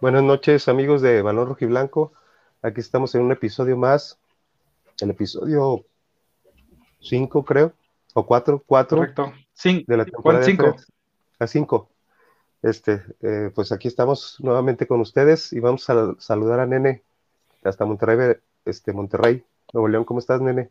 Buenas noches, amigos de Balón Rojo y Blanco. Aquí estamos en un episodio más, el episodio 5, creo, o 4, 4 Correcto. de la temporada 5. A 5. Este, eh, pues aquí estamos nuevamente con ustedes y vamos a saludar a Nene hasta Monterrey, este, Monterrey, Nuevo León. ¿Cómo estás, Nene?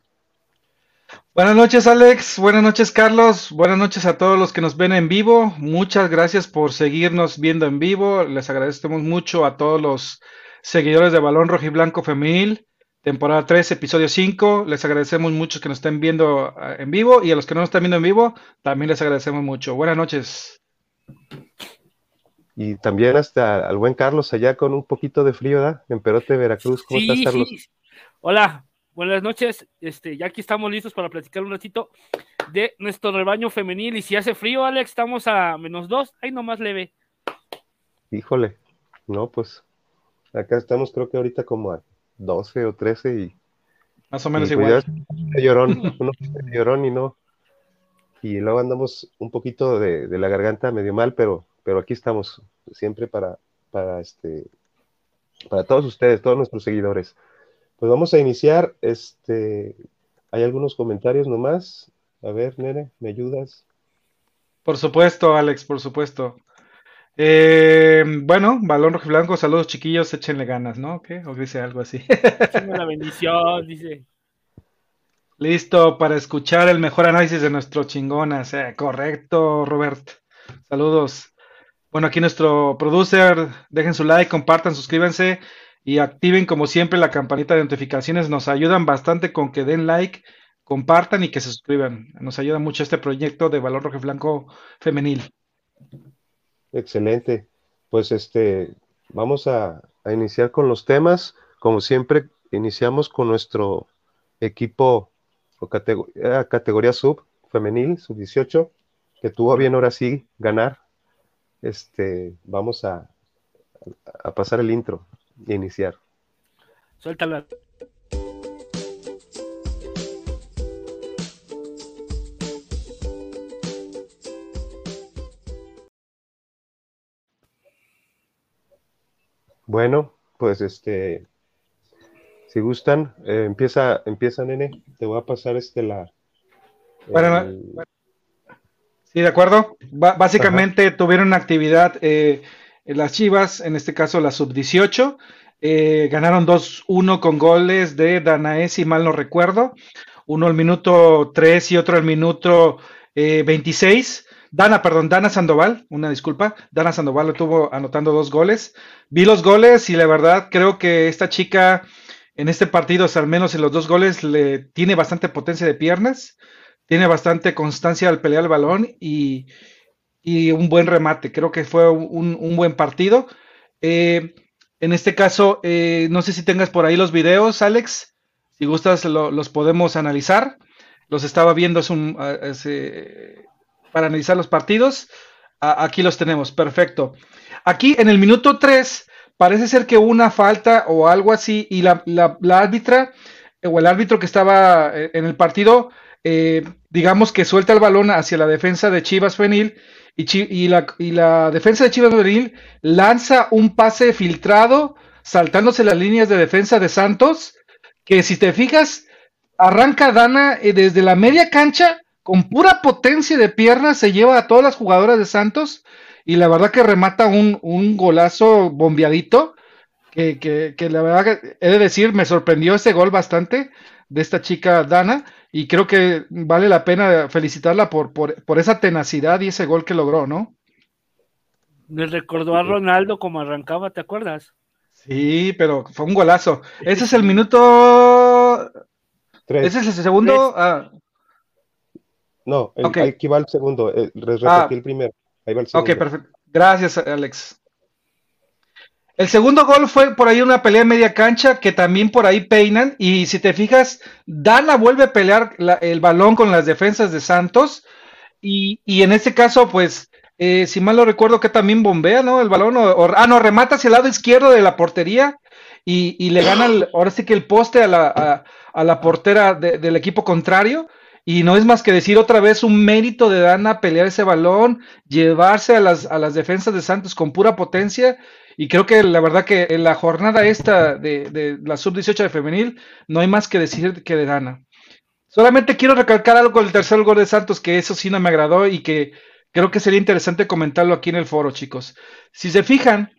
Buenas noches, Alex. Buenas noches, Carlos. Buenas noches a todos los que nos ven en vivo. Muchas gracias por seguirnos viendo en vivo. Les agradecemos mucho a todos los seguidores de Balón Rojo y Blanco Femenil, temporada 3, episodio 5. Les agradecemos mucho que nos estén viendo eh, en vivo y a los que no nos están viendo en vivo, también les agradecemos mucho. Buenas noches. Y también hasta al buen Carlos allá con un poquito de frío, ¿verdad? En Perote, Veracruz. ¿Cómo estás, Carlos? Hola, buenas noches. Este, ya aquí estamos listos para platicar un ratito de nuestro rebaño femenil. Y si hace frío, Alex, estamos a menos dos, ahí nomás leve. Híjole, no, pues acá estamos creo que ahorita como a 12 o 13 y... Más o menos igual. Llorón, uno llorón y no. Y luego andamos un poquito de, de, la garganta medio mal, pero, pero aquí estamos siempre para, para, este, para todos ustedes, todos nuestros seguidores. Pues vamos a iniciar. Este, hay algunos comentarios nomás. A ver, Nene, ¿me ayudas? Por supuesto, Alex, por supuesto. Eh, bueno, balón rojo y blanco, saludos chiquillos, échenle ganas, ¿no? ¿Qué? O dice algo así. Una bendición, dice. Listo para escuchar el mejor análisis de nuestro chingonas. Eh, correcto, Robert. Saludos. Bueno, aquí nuestro producer, dejen su like, compartan, suscríbanse y activen como siempre la campanita de notificaciones. Nos ayudan bastante con que den like, compartan y que se suscriban. Nos ayuda mucho este proyecto de Valor Rojo Blanco Femenil. Excelente. Pues este, vamos a, iniciar con los temas. Como siempre, iniciamos con nuestro equipo o categoría, categoría sub femenil, sub 18, que tuvo bien ahora sí ganar. Este, vamos a, pasar el intro iniciar. Suéltala. Bueno, pues este, si gustan, eh, empieza, empieza, nene. Te voy a pasar este la. Bueno, el... sí, de acuerdo. B básicamente Ajá. tuvieron una actividad eh, las Chivas, en este caso la sub-18, eh, ganaron 2-1 con goles de Danae, si mal no recuerdo. Uno al minuto 3 y otro al minuto eh, 26. Dana, perdón, Dana Sandoval, una disculpa. Dana Sandoval lo tuvo anotando dos goles. Vi los goles y la verdad creo que esta chica en este partido, al menos en los dos goles, le tiene bastante potencia de piernas, tiene bastante constancia al pelear el balón y, y un buen remate. Creo que fue un, un buen partido. Eh, en este caso, eh, no sé si tengas por ahí los videos, Alex. Si gustas, lo, los podemos analizar. Los estaba viendo eh, para analizar los partidos. Aquí los tenemos, perfecto. Aquí en el minuto 3 parece ser que una falta o algo así y la, la, árbitra o el árbitro que estaba en el partido, eh, digamos que suelta el balón hacia la defensa de Chivas Fenil y, la, defensa de Chivas Fenil lanza un pase filtrado saltándose las líneas de defensa de Santos, que si te fijas, arranca Dana eh, desde la media cancha con pura potencia de piernas, se lleva a todas las jugadoras de Santos y la verdad que remata un, golazo bombeadito. Que, que, que, la verdad he de decir, me sorprendió ese gol bastante de esta chica Dana y creo que vale la pena felicitarla por, por, por esa tenacidad y ese gol que logró, ¿no? Me recordó a Ronaldo como arrancaba, ¿te acuerdas? Sí, pero fue un golazo. Ese es el minuto. Tres. Ese es el segundo. Ah. No, el, okay. aquí va el segundo. El, repetí ah. el primero. Ahí va el segundo. Ok, perfecto. Gracias, Alex. El segundo gol fue por ahí una pelea en media cancha que también por ahí peinan. Y si te fijas, Dana vuelve a pelear el balón con las defensas de Santos. Y, y en este caso, pues, eh, si mal no recuerdo, que también bombea, ¿no? El balón. O, ah, no, remata hacia el lado izquierdo de la portería. Y, y le gana, ahora sí que el poste a la, a, la portera de, del equipo contrario. Y no es más que decir otra vez un mérito de Dana pelear ese balón, llevarse a las, a las defensas de Santos con pura potencia. Y creo que la verdad que en la jornada esta de, de la sub-18 de femenil no hay más que decir que de Dana. Solamente quiero recalcar algo con el tercer gol de Santos, que eso sí no me agradó y que creo que sería interesante comentarlo aquí en el foro, chicos. Si se fijan,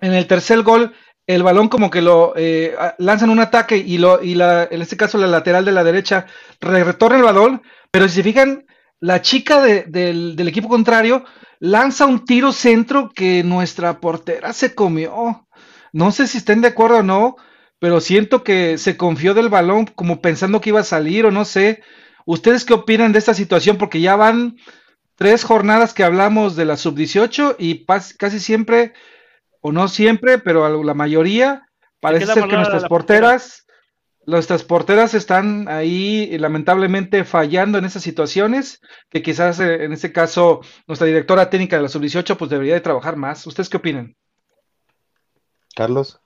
en el tercer gol, el balón como que lo eh, lanzan un ataque y, lo, y la, en este caso la lateral de la derecha retorna el balón, pero si se fijan, la chica del, del, equipo contrario lanza un tiro centro que nuestra portera se comió. No sé si estén de acuerdo o no, pero siento que se confió del balón como pensando que iba a salir o no sé. ¿Ustedes qué opinan de esta situación? Porque ya van tres jornadas que hablamos de la sub-18 y casi siempre o no siempre, pero la mayoría, parece ser que nuestras porteras, nuestras porteras están ahí lamentablemente fallando en esas situaciones, que quizás eh, en este caso nuestra directora técnica de la sub-18 pues debería de trabajar más. ¿Ustedes qué opinan? Carlos.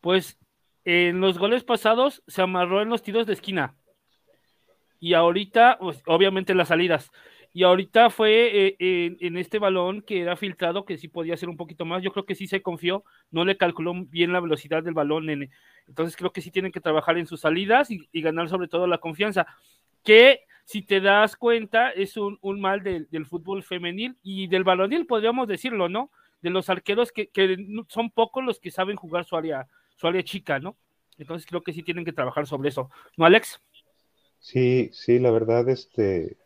Pues en los goles pasados se amarró en los tiros de esquina. Y ahorita, pues, obviamente las salidas. Y ahorita fue eh, en, este balón que era filtrado, que sí podía ser un poquito más. Yo creo que sí se confió, no le calculó bien la velocidad del balón. entonces creo que sí tienen que trabajar en sus salidas y, ganar sobre todo la confianza. Que si te das cuenta, es un, mal del fútbol femenil y del balonil, podríamos decirlo, ¿no? De los arqueros que, son pocos los que saben jugar su área, su área chica, ¿no? Entonces creo que sí tienen que trabajar sobre eso. ¿No, Alex? Sí, sí, la verdad, este,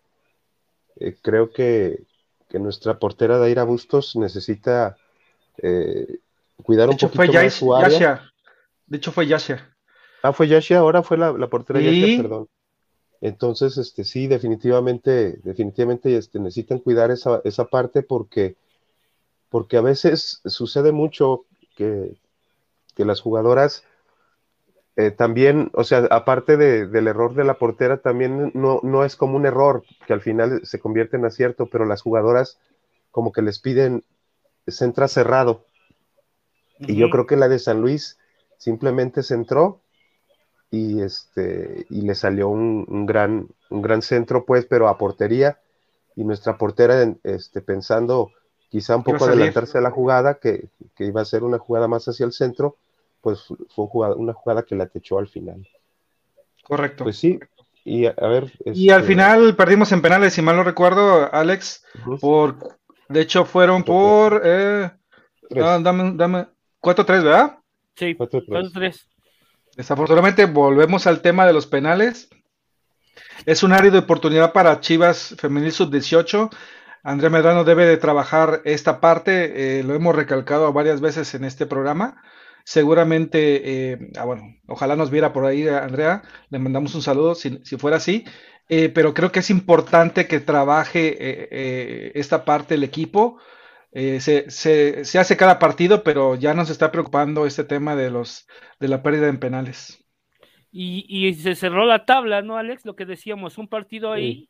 eh, creo que, nuestra portera Daira Bustos necesita eh, cuidar un poquito más su área. De hecho fue Yasha. Ah, fue Yasha, ahora fue la, portera Yasha, perdón. Entonces, este, sí, definitivamente, definitivamente este, necesitan cuidar esa, esa parte porque, porque a veces sucede mucho que, que las jugadoras eh, también, o sea, aparte del error de la portera, también no, no, es como un error, que al final se convierte en acierto, pero las jugadoras como que les piden centra cerrado. Y yo creo que la de San Luis simplemente centró y, este, y le salió un, gran, un gran centro, pues, pero a portería. Y nuestra portera, este, pensando quizá un poco adelantarse a la jugada, que, que iba a ser una jugada más hacia el centro, pues fue una jugada que la techó al final. Correcto. Pues sí, y a, ver. Y al este, final perdimos en penales, si mal no recuerdo, Alex, por. De hecho, fueron por. Eh, ah, dame, dame. 4-3, ¿verdad? Sí, 4-3. Desafortunadamente, volvemos al tema de los penales. Es un área de oportunidad para Chivas Femenil Sub-18. Andrea Medrano debe de trabajar esta parte, eh, lo hemos recalcado varias veces en este programa. Seguramente, eh, ah, bueno, ojalá nos viera por ahí Andrea, le mandamos un saludo si, fuera así, eh, pero creo que es importante que trabaje eh, esta parte del equipo. Se, se, hace cada partido, pero ya nos está preocupando este tema de los de la pérdida en penales. Y, y se cerró la tabla, ¿no, Alex? Lo que decíamos, un partido ahí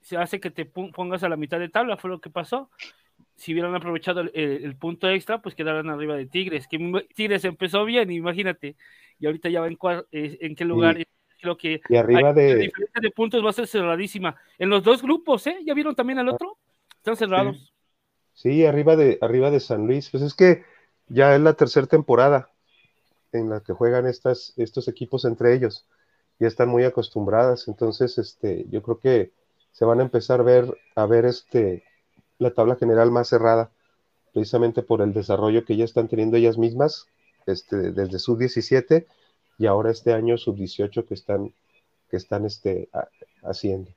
se hace que te pongas a la mitad de tabla, fue lo que pasó si hubieran aprovechado el, punto extra, pues quedaran arriba de Tigres. Que Tigres empezó bien, imagínate, y ahorita ya va en, en qué lugar. Creo que y arriba de... la diferencia de puntos va a ser cerradísima. En los dos grupos, ¿eh? ¿Ya vieron también al otro? Están cerrados. Sí, arriba, de, arriba de San Luis. Pues es que ya es la tercera temporada en la que juegan estas, estos equipos entre ellos. Ya están muy acostumbradas. Entonces, este, yo creo que se van a empezar a ver, a ver este, la tabla general más cerrada, precisamente por el desarrollo que ya están teniendo ellas mismas, este, desde sub 17 y ahora este año sub 18 que están, que están este, haciendo.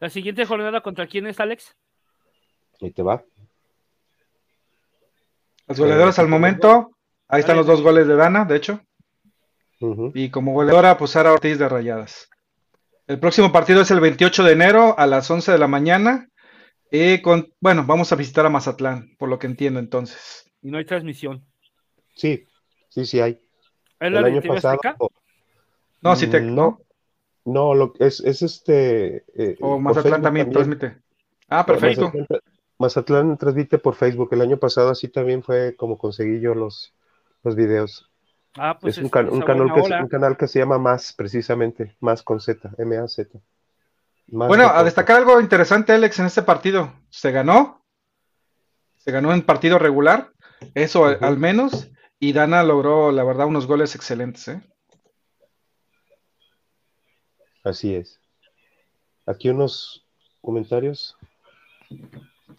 ¿La siguiente jornada contra quién es, Alex? Ahí te va. Las goleadoras al momento, ahí están los dos goles de Dana, de hecho. Y como goleadora, pues Sara Ortiz de Rayadas. El próximo partido es el 28 de enero a las 11 de la mañana con, bueno, vamos a visitar a Mazatlán, por lo que entiendo entonces. Y no hay transmisión. Sí, sí, sí hay. el año pasado. No, sí te, no. No, lo, es, es este. Eh, o Mazatlán también, transmite. Ah, perfecto. Mazatlán, transmite por Facebook. El año pasado así también fue como conseguí yo los, los videos. Ah, pues es, un, canal que, un canal que se llama Más, precisamente, Más con Z, M-A-Z. Bueno, a destacar algo interesante, Alex, en este partido. Se ganó, se ganó en partido regular, eso al menos, y Dana logró, la verdad, unos goles excelentes. ¿eh? Así es. Aquí unos comentarios.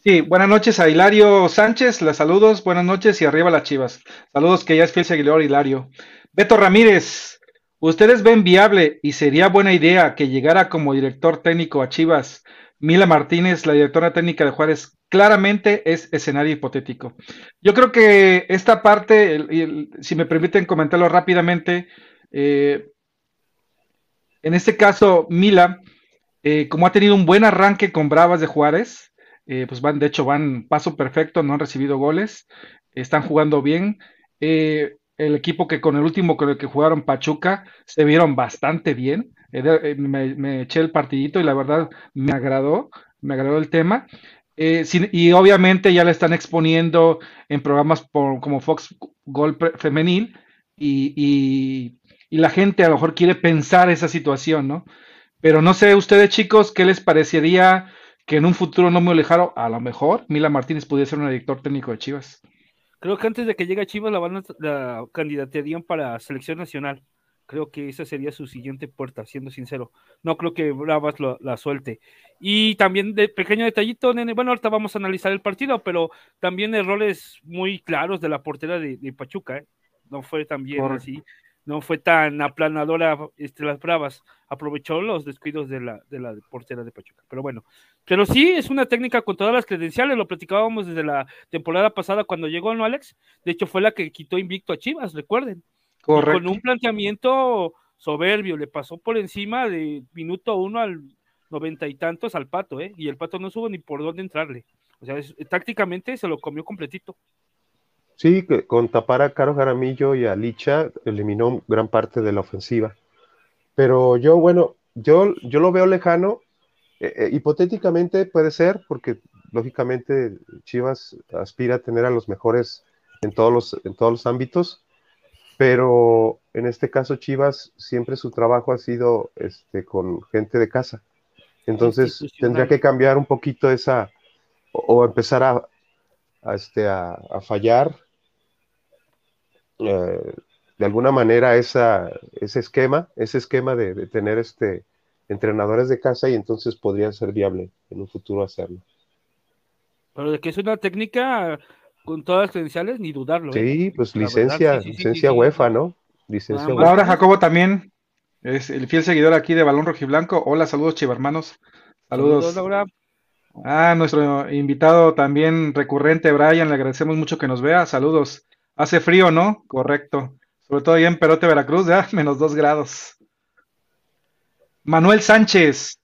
Sí, buenas noches a Hilario Sánchez, las saludos, buenas noches y arriba las chivas. Saludos que ya es fiel seguidor Hilario. Beto Ramírez, ¿ustedes ven viable y sería buena idea que llegara como director técnico a Chivas Mila Martínez, la directora técnica de Juárez? Claramente es escenario hipotético. Yo creo que esta parte, si me permiten comentarlo rápidamente, eh, en este caso, Mila, eh, como ha tenido un buen arranque con Bravas de Juárez, eh, pues van, de hecho, van paso perfecto, no han recibido goles, están jugando bien. El equipo que con el último con que jugaron Pachuca se vieron bastante bien. Eh, me, eché el partidito y la verdad me agradó, me agradó el tema. y obviamente ya le están exponiendo en programas como Fox Golpe Femenil y, la gente a lo mejor quiere pensar esa situación, ¿no? Pero no sé, ustedes chicos, ¿qué les parecería que en un futuro no muy lejano, a lo mejor, Mila Martínez pudiera ser un director técnico de Chivas. Creo que antes de que llegue a Chivas la van a la candidatearían para selección nacional. Creo que esa sería su siguiente puerta, siendo sincero. No creo que Bravas la suelte. Y también de pequeño detallito, nene. Bueno, ahorita vamos a analizar el partido, pero también errores muy claros de la portera de, Pachuca. ¿eh? No fue tan bien así no fue tan aplanadora este, las Bravas, aprovechó los descuidos de la, de la portera de Pachuca. Pero bueno, pero sí es una técnica con todas las credenciales, lo platicábamos desde la temporada pasada cuando llegó, ¿no, Alex? De hecho, fue la que quitó invicto a Chivas, recuerden. Correcto. con un planteamiento soberbio, le pasó por encima de minuto uno al noventa y tantos al pato, ¿eh? Y el pato no supo ni por dónde entrarle. O sea, tácticamente se lo comió completito. Sí, con tapar a Caro Jaramillo y a Licha eliminó gran parte de la ofensiva. Pero yo, bueno, yo, yo lo veo lejano. Eh, eh, hipotéticamente puede ser, porque lógicamente Chivas aspira a tener a los mejores en todos los, en todos los ámbitos, pero en este caso Chivas siempre su trabajo ha sido este, con gente de casa. Entonces tendría que cambiar un poquito esa, o, empezar a, este, a fallar eh, de alguna manera esa, ese esquema, ese esquema de, tener este entrenadores de casa y entonces podría ser viable en un futuro hacerlo. Pero de que es una técnica con todas las credenciales, ni dudarlo. ¿eh? Sí, pues licencia, licencia UEFA, ¿no? Licencia Ahora Jacobo también es el fiel seguidor aquí de Balón Rojiblanco. Hola, saludos chivermanos. Saludos. saludos Laura. Ah, nuestro invitado también recurrente, Brian, le agradecemos mucho que nos vea. Saludos. Hace frío, ¿no? Correcto. Sobre todo ahí en Perote, Veracruz, ya menos dos grados. Manuel Sánchez.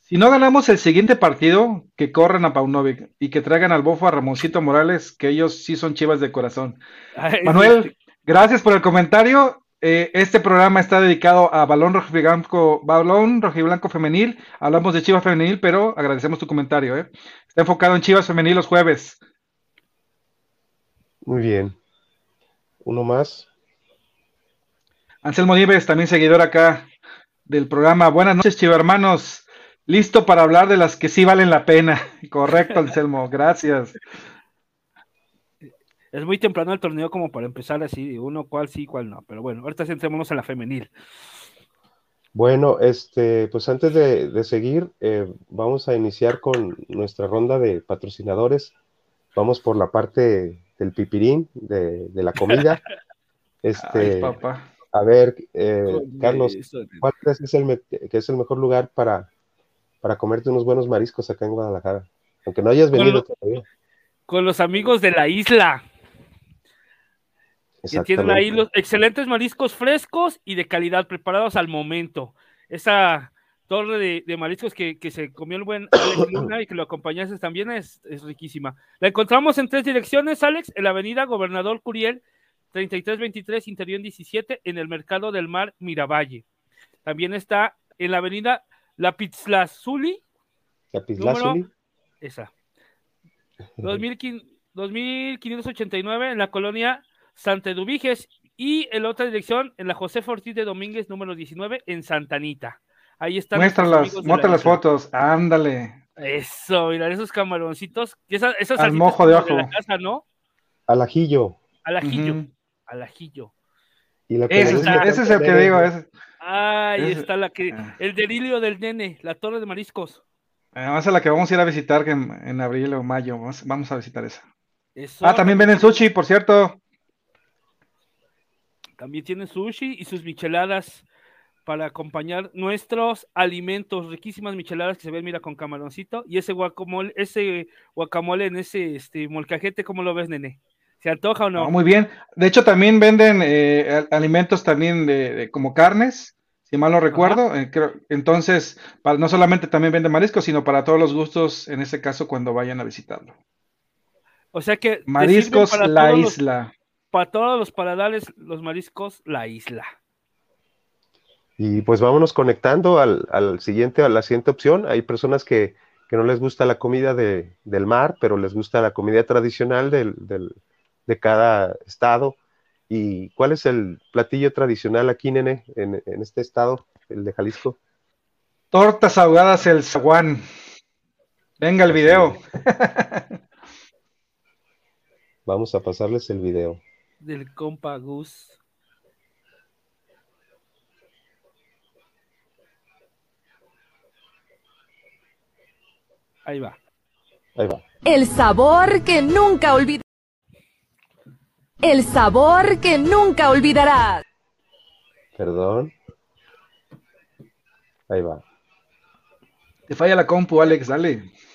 Si no ganamos el siguiente partido, que corran a Paunovic y que traigan al bofo a Ramoncito Morales, que ellos sí son chivas de corazón. Manuel, gracias por el comentario. Eh, este programa está dedicado a balón rojiblanco, balón rojiblanco femenil. Hablamos de Chivas femenil, pero agradecemos tu comentario. ¿eh? Está enfocado en Chivas femenil los jueves. Muy bien. Uno más. Anselmo Nieves, también seguidor acá del programa. Buenas noches, chivo hermanos. Listo para hablar de las que sí valen la pena. Correcto, Anselmo, gracias. Es muy temprano el torneo como para empezar así, uno cuál sí, cuál no. Pero bueno, ahorita centrémonos en la femenil. Bueno, este, pues antes de, seguir, eh, vamos a iniciar con nuestra ronda de patrocinadores. Vamos por la parte del pipirín, de, la comida. Este, A ver, eh, Carlos, ¿cuál crees que es, el, que es el mejor lugar para, para comerte unos buenos mariscos acá en Guadalajara? Aunque no hayas venido todavía. Con los amigos de la isla. Que tienen ahí los excelentes mariscos frescos y de calidad, preparados al momento. Esa torre de, mariscos que, se comió el buen Alex Luna y que lo acompañaste también es, riquísima. La encontramos en tres direcciones, Alex, en la avenida Gobernador Curiel, 3323, interior 17, en el Mercado del Mar, Miravalle. También está en la avenida La Pizlazuli. La Esa. 2589 en la colonia Santa Eduviges y en la otra dirección en la José Ortiz de Domínguez número 19 en Santanita. Ahí están. Muéstralas, muestra las fotos, ándale. Eso, mira, esos camaroncitos. Esa, esas Al mojo de ojo. la casa, ¿no? Al ajillo. Al ajillo. Al ajillo. Y la Ese, es- ese es el que digo. ese. Ahí Ese- está la que. Ah. El delirio del nene, la torre de mariscos. Además, a la que vamos a ir a visitar que en, en abril o mayo. Vamos, vamos a visitar esa. Eso, Ah, también venden sushi, por cierto. También tienen sushi y sus micheladas para acompañar nuestros alimentos. Riquísimas micheladas que se ven, mira, con camaroncito. Y ese guacamole, ese guacamole en ese este, molcajete, ¿cómo lo ves, nene? ¿Se antoja o no? No, muy bien. De hecho, también venden eh, alimentos también de, de- como carnes, si mal no recuerdo. Eh, creo- entonces, para, no solamente también venden mariscos, sino para todos los gustos, en este caso, cuando vayan a visitarlo. o sea que. Mariscos La los- Isla. para todos los paladares, los mariscos, la isla. Y pues vámonos conectando al, al siguiente, a la siguiente opción. Hay personas que, que no les gusta la comida de- del mar, pero les gusta la comida tradicional del, del- de cada estado. ¿Y cuál es el platillo tradicional aquí, nene, en, en este estado, el de Jalisco? Tortas ahogadas el zaguán. Venga el video. Vamos a pasarles el video. Del compa Gus. Ahí va. Ahí va. El sabor que nunca olvidarás. El sabor que nunca olvidarás. Perdón. Ahí va. Te falla la compu, Alex, dale.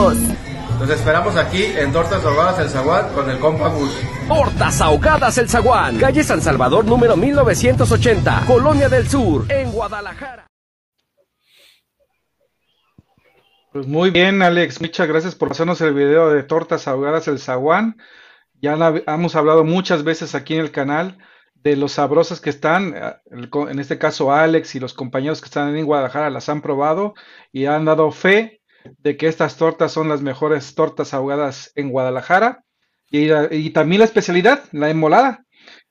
Los esperamos aquí en Tortas Ahogadas El Zaguán con el compa Gus. Tortas Ahogadas El Zaguán. Calle San Salvador número 1980. Colonia del Sur. En Guadalajara. Pues muy bien, Alex. Muchas gracias por pasarnos el video de tortas ahogadas el zaguán. Ya la- hemos hablado muchas veces aquí en el canal de los sabrosas que están. eh, En este caso, Alex y los compañeros que están en Guadalajara las han probado y han dado fe de que estas tortas son las mejores tortas ahogadas en Guadalajara. Y, y también la especialidad, la enmolada.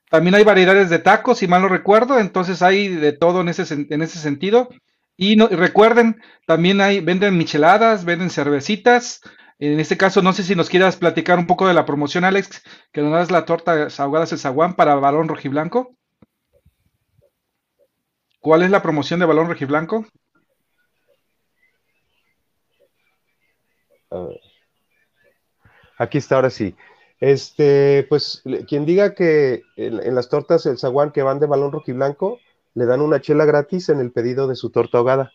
También hay variedades de tacos, si mal no recuerdo, entonces hay de todo en ese, en ese sentido. Y, no, recuerden, también hay, venden micheladas, venden cervecitas. En este caso, no sé si nos quieras platicar un poco de la promoción, Alex, que nos das la torta ahogadas el zaguán para balón rojiblanco. ¿Cuál es la promoción de balón rojiblanco? A ver. Aquí está, ahora sí. Este, pues, quien diga que en, en las tortas el zaguán que van de balón rojiblanco, le dan una chela gratis en el pedido de su torta ahogada.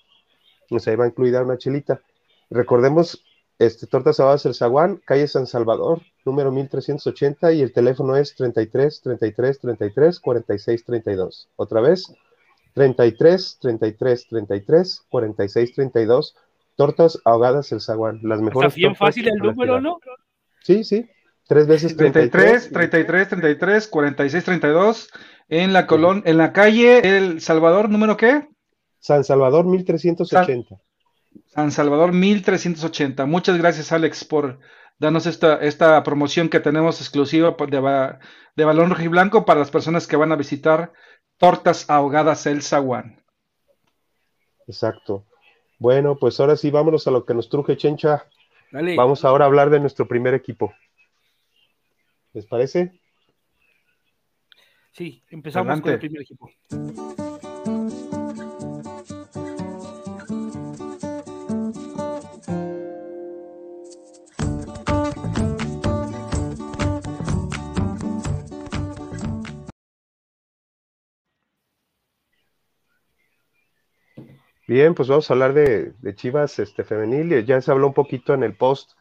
O sea, ahí va incluida una chelita. Recordemos, este, tortas ahogadas el zaguán, calle San Salvador, número 1380, y el teléfono es 33 33 33 46 32. Otra vez, 33 33 33 46 32. Tortas ahogadas el zaguán, las mejores. Está bien fácil el número. ¿no? Sí, sí. Tres veces 33, 33, 33, 46, 32. En la colon, en la calle El Salvador, ¿número qué? San Salvador 1380. San Salvador 1380. Muchas gracias, Alex, por darnos esta, esta promoción que tenemos exclusiva de, de balón rojiblanco para las personas que van a visitar Tortas Ahogadas El Zaguán. Exacto. Bueno, pues ahora sí, vámonos a lo que nos truje, Chencha. Dale. Vamos ahora a hablar de nuestro primer equipo. ¿Les parece? Sí, empezamos con el primer equipo. Bien, pues vamos a hablar de, de Chivas este, femenil. Ya se habló un poquito en el post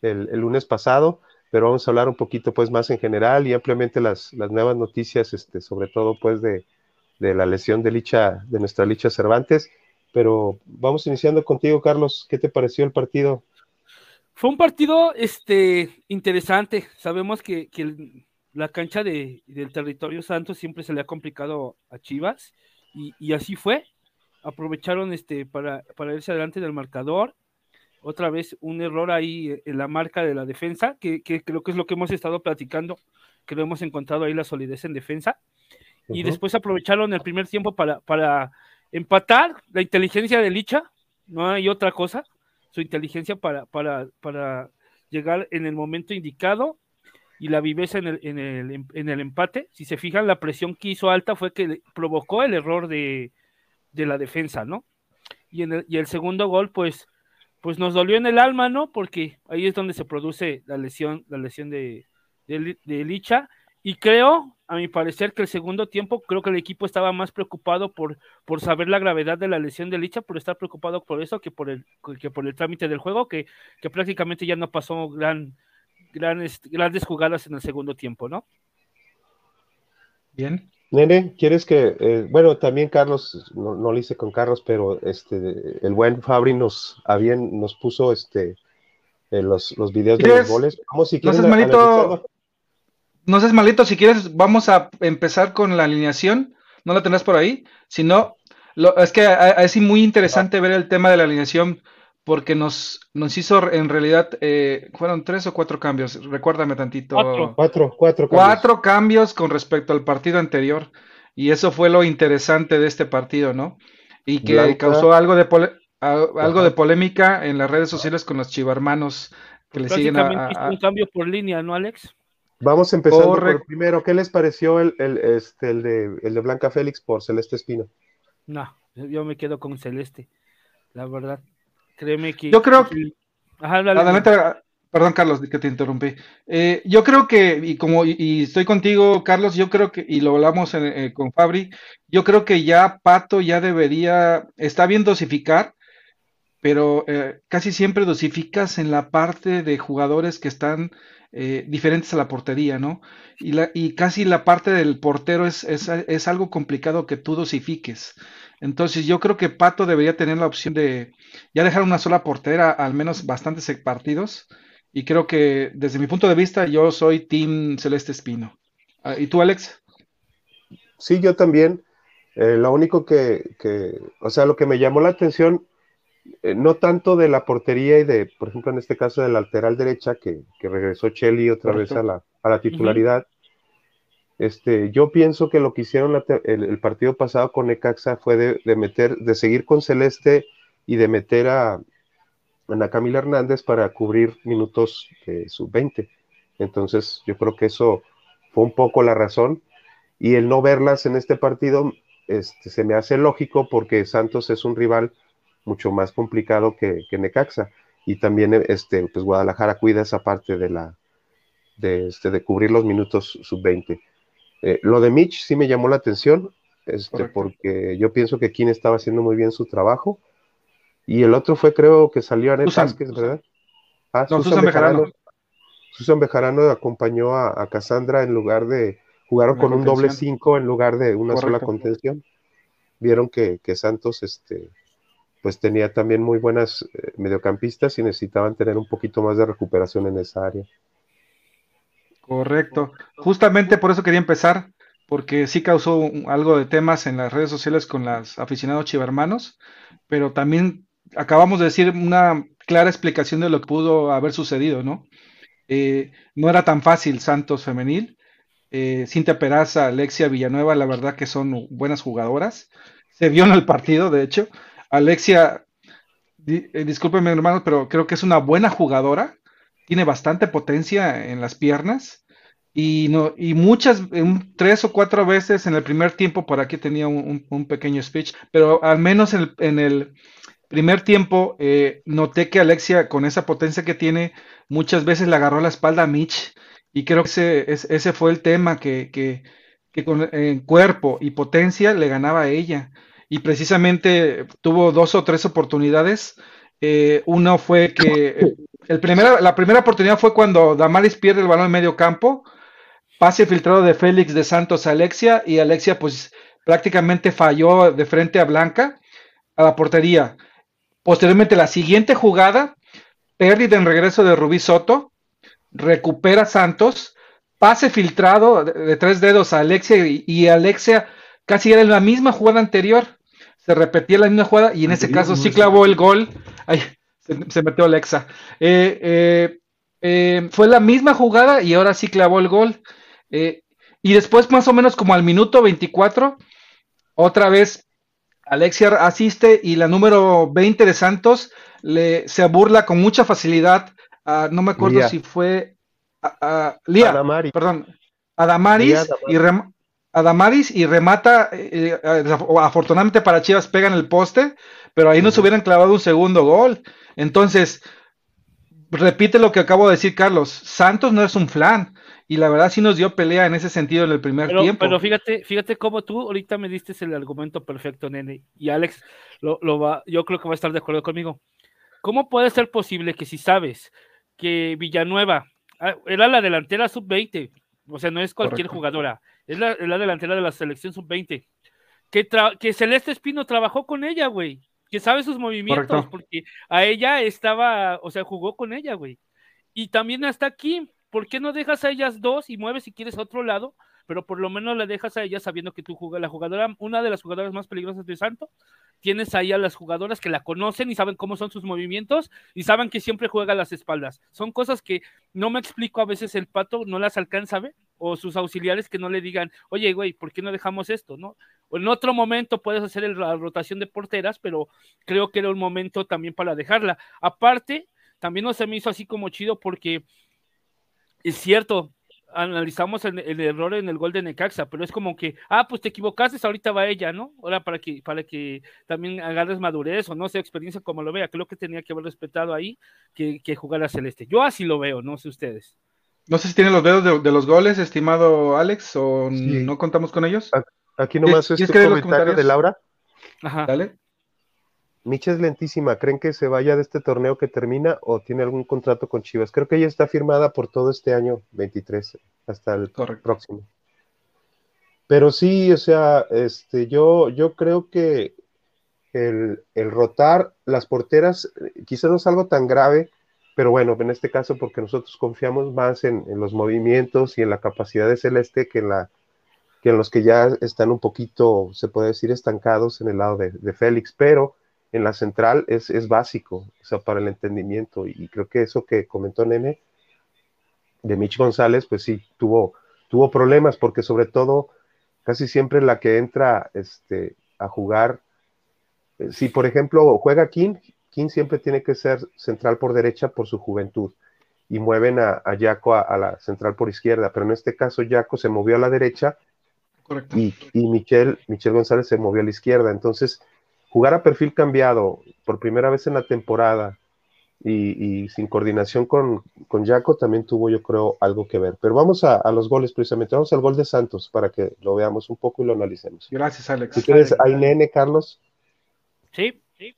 el, el lunes pasado, pero vamos a hablar un poquito pues más en general y ampliamente las, las nuevas noticias, este, sobre todo pues de, de la lesión de Licha, de nuestra Licha Cervantes. pero vamos iniciando contigo, Carlos. ¿Qué te pareció el partido? Fue un partido este, interesante. Sabemos que, la cancha de, del territorio santo siempre se le ha complicado a Chivas y, así fue. Aprovecharon este, para, para irse adelante del marcador. Otra vez un error ahí en la marca de la defensa, que, creo que es lo que hemos estado platicando, que lo hemos encontrado ahí la solidez en defensa. Y después aprovecharon el primer tiempo para, para empatar la inteligencia de Licha, no hay otra cosa, su inteligencia para, para, para llegar en el momento indicado y la viveza en el, en, el, en el empate. Si se fijan, la presión que hizo alta fue que provocó el error de, de la defensa, ¿no? Y, en el, y el segundo gol, pues, pues nos dolió en el alma, ¿no? Porque ahí es donde se produce la lesión, la lesión de, de, Licha. Y creo, a mi parecer, que el segundo tiempo, creo que el equipo estaba más preocupado por, por saber la gravedad de la lesión de Licha, por estar preocupado por eso que por el, que por el trámite del juego, que, que prácticamente ya no pasó gran, grandes, grandes jugadas en el segundo tiempo, ¿no? Bien. Nene, ¿quieres que, eh, bueno, también Carlos, no, lo hice con Carlos, pero este, el buen Fabri nos, bien, nos puso este, eh, los, los videos de los goles. Vamos, si quieres, no no seas malito, si quieres, vamos a empezar con la alineación. ¿No la tendrás por ahí? Si no, es que es muy interesante ver el tema de la alineación porque nos, nos hizo en realidad, eh, fueron tres o cuatro cambios, recuérdame tantito. Cuatro, cuatro, cuatro cambios. Cuatro cambios con respecto al partido anterior. Y eso fue lo interesante de este partido, ¿no? Y que causó algo de, algo de polémica en las redes sociales con los chivarmanos que le siguen a, un cambio por línea, ¿no, Alex? Vamos empezando por primero. ¿Qué les pareció el, el, este, el, de, el de Blanca Félix por Celeste Espino? No, yo me quedo con Celeste, la verdad. Créeme que. Yo creo que. perdón, Carlos, que te interrumpí. Eh, yo creo que, y como y, estoy contigo, Carlos, yo creo que, y lo hablamos eh, con Fabri, yo creo que ya Pato ya debería, está bien dosificar, pero eh, casi siempre dosificas en la parte de jugadores que están eh, diferentes a la portería, ¿no? Y, la, y casi la parte del portero es, es, algo complicado que tú dosifiques. Entonces yo creo que Pato debería tener la opción de ya dejar una sola portera, al menos bastantes partidos. Y creo que desde mi punto de vista yo soy Team Celeste Espino. Ah, ¿Y tú, Alex? Sí, yo también. Eh, lo único que, que, o sea, lo que me llamó la atención eh, no tanto de la portería y de, por ejemplo, en este caso de la lateral derecha, que, regresó Cheli otra vez a la, a la titularidad. Este, yo pienso que lo que hicieron el, partido pasado con Necaxa fue de, meter, de seguir con Celeste y de meter a Ana Camila Hernández para cubrir minutos de sub-20. Entonces, yo creo que eso fue un poco la razón. Y el no verlas en este partido este, se me hace lógico porque Santos es un rival mucho más complicado que, Necaxa. Y también este, pues Guadalajara cuida esa parte de la de, este, cubrir los minutos sub-20. Eh, lo de Mitch sí me llamó la atención, este, porque yo pienso que King estaba haciendo muy bien su trabajo. Y el otro fue, creo que salió a Vázquez, ¿verdad? Ah, Susan, Bejarano. Susan Bejarano acompañó a, Cassandra en lugar de. Jugaron con un doble 5 en lugar de una sola contención. Vieron que, que Santos este, pues tenía también muy buenas eh, mediocampistas y necesitaban tener un poquito más de recuperación en esa área. Correcto. Justamente por eso quería empezar, porque sí causó algo de temas en las redes sociales con los aficionados chivermanos, pero también acabamos de decir una clara explicación de lo que pudo haber sucedido, ¿no? Eh, no era tan fácil Santos femenil. Eh, Cintia Peraza, Alexia Villanueva, la verdad que son buenas jugadoras. Se vio en el partido, de hecho. Alexia, eh, discúlpenme hermanos, pero creo que es una buena jugadora, tiene bastante potencia en las piernas y, no, y muchas, tres o cuatro veces en el primer tiempo, por aquí tenía un, pequeño speech, pero al menos en el, primer tiempo eh, noté que Alexia con esa potencia que tiene, muchas veces le agarró la espalda a Mitch y creo que ese, ese fue el tema que, que, que con cuerpo y potencia le ganaba a ella y precisamente tuvo dos o tres oportunidades. Eh, uno fue que el primera, la primera oportunidad fue cuando Damaris pierde el balón en medio campo, pase filtrado de Félix de Santos a Alexia y Alexia pues prácticamente falló de frente a Blanca a la portería. Posteriormente, la siguiente jugada, pérdida en regreso de Rubí Soto, recupera Santos, pase filtrado de, tres dedos a Alexia y, Alexia casi era en la misma jugada anterior, se repetía la misma jugada y en ese caso sí clavó el gol. Ay, se, metió Alexa. Eh, eh, eh, fue la misma jugada y ahora sí clavó el gol. y después, más o menos como al minuto 24, otra vez Alexia asiste y la número 20 de Santos le, se burla con mucha facilidad. no me acuerdo si fue a, Lía, perdón, Adamaris, y Adamaris y remata, eh, afortunadamente para Chivas pegan el poste, pero ahí nos hubieran clavado un segundo gol. Entonces, repite lo que acabo de decir, Carlos, Santos no es un flan. Y la verdad sí nos dio pelea en ese sentido en el primer tiempo. Pero fíjate, fíjate cómo tú ahorita me diste el argumento perfecto, nene. Y Alex lo, lo va, yo creo que va a estar de acuerdo conmigo. ¿Cómo puede ser posible que si sabes que Villanueva Ah, era la delantera sub-20, o sea, no es cualquier jugadora, es la, delantera de la selección sub-20. Que, que Celeste Espino trabajó con ella, güey, que sabe sus movimientos, porque a ella estaba, o sea, jugó con ella, güey. Y también hasta aquí, ¿por qué no dejas a ellas dos y mueves si quieres a otro lado? Pero por lo menos le dejas a ella sabiendo que tú jugas la jugadora, una de las jugadoras más peligrosas de Santo, tienes ahí a las jugadoras que la conocen y saben cómo son sus movimientos y saben que siempre juega a las espaldas. Son cosas que no me explico a veces el pato no las alcanza a ver o sus auxiliares que no le digan, oye, güey, ¿por qué no dejamos esto? ¿no? En otro momento puedes hacer la rotación de porteras, pero creo que era un momento también para dejarla. Aparte, también no se me hizo así como chido porque es cierto, analizamos el, error en el gol de Necaxa, pero es como que, ah, pues te equivocaste, ahorita va ella, ¿no? Ahora para que, para que también agarres madurez o no sé, experiencia como lo vea, creo que tenía que haber respetado ahí que, que jugar a Celeste. Yo así lo veo, no sé ustedes. No sé si tienen los dedos de, los goles, estimado Alex, o no contamos con ellos. Aquí nomás es este comentario de Laura. Ajá. Dale. Micha es lentísima. ¿Creen que se vaya de este torneo que termina o tiene algún contrato con Chivas? Creo que ella está firmada por todo este año 23 hasta el próximo. Pero sí, o sea, este, yo, yo creo que el, rotar las porteras quizás no es algo tan grave, pero bueno, en este caso porque nosotros confiamos más en, los movimientos y en la capacidad de Celeste que en, la, que los que ya están un poquito, se puede decir, estancados en el lado de, de Félix, pero en la central es, es básico, o sea, para el entendimiento. Y, creo que eso que comentó Nene de Mitch González, pues sí, tuvo, tuvo problemas, porque sobre todo, casi siempre la que entra este, a jugar, eh, si por ejemplo juega King, King siempre tiene que ser central por derecha por su juventud y mueven a, a Jaco a, la central por izquierda, pero en este caso Jaco se movió a la derecha y, y Michel, Michel González se movió a la izquierda, entonces jugar a perfil cambiado por primera vez en la temporada y, sin coordinación con, con Jaco también tuvo, yo creo, algo que ver. Pero vamos a, los goles precisamente. Vamos al gol de Santos para que lo veamos un poco y lo analicemos. Gracias, Alex. Si quieres, hay nene, Carlos. Sí, sí.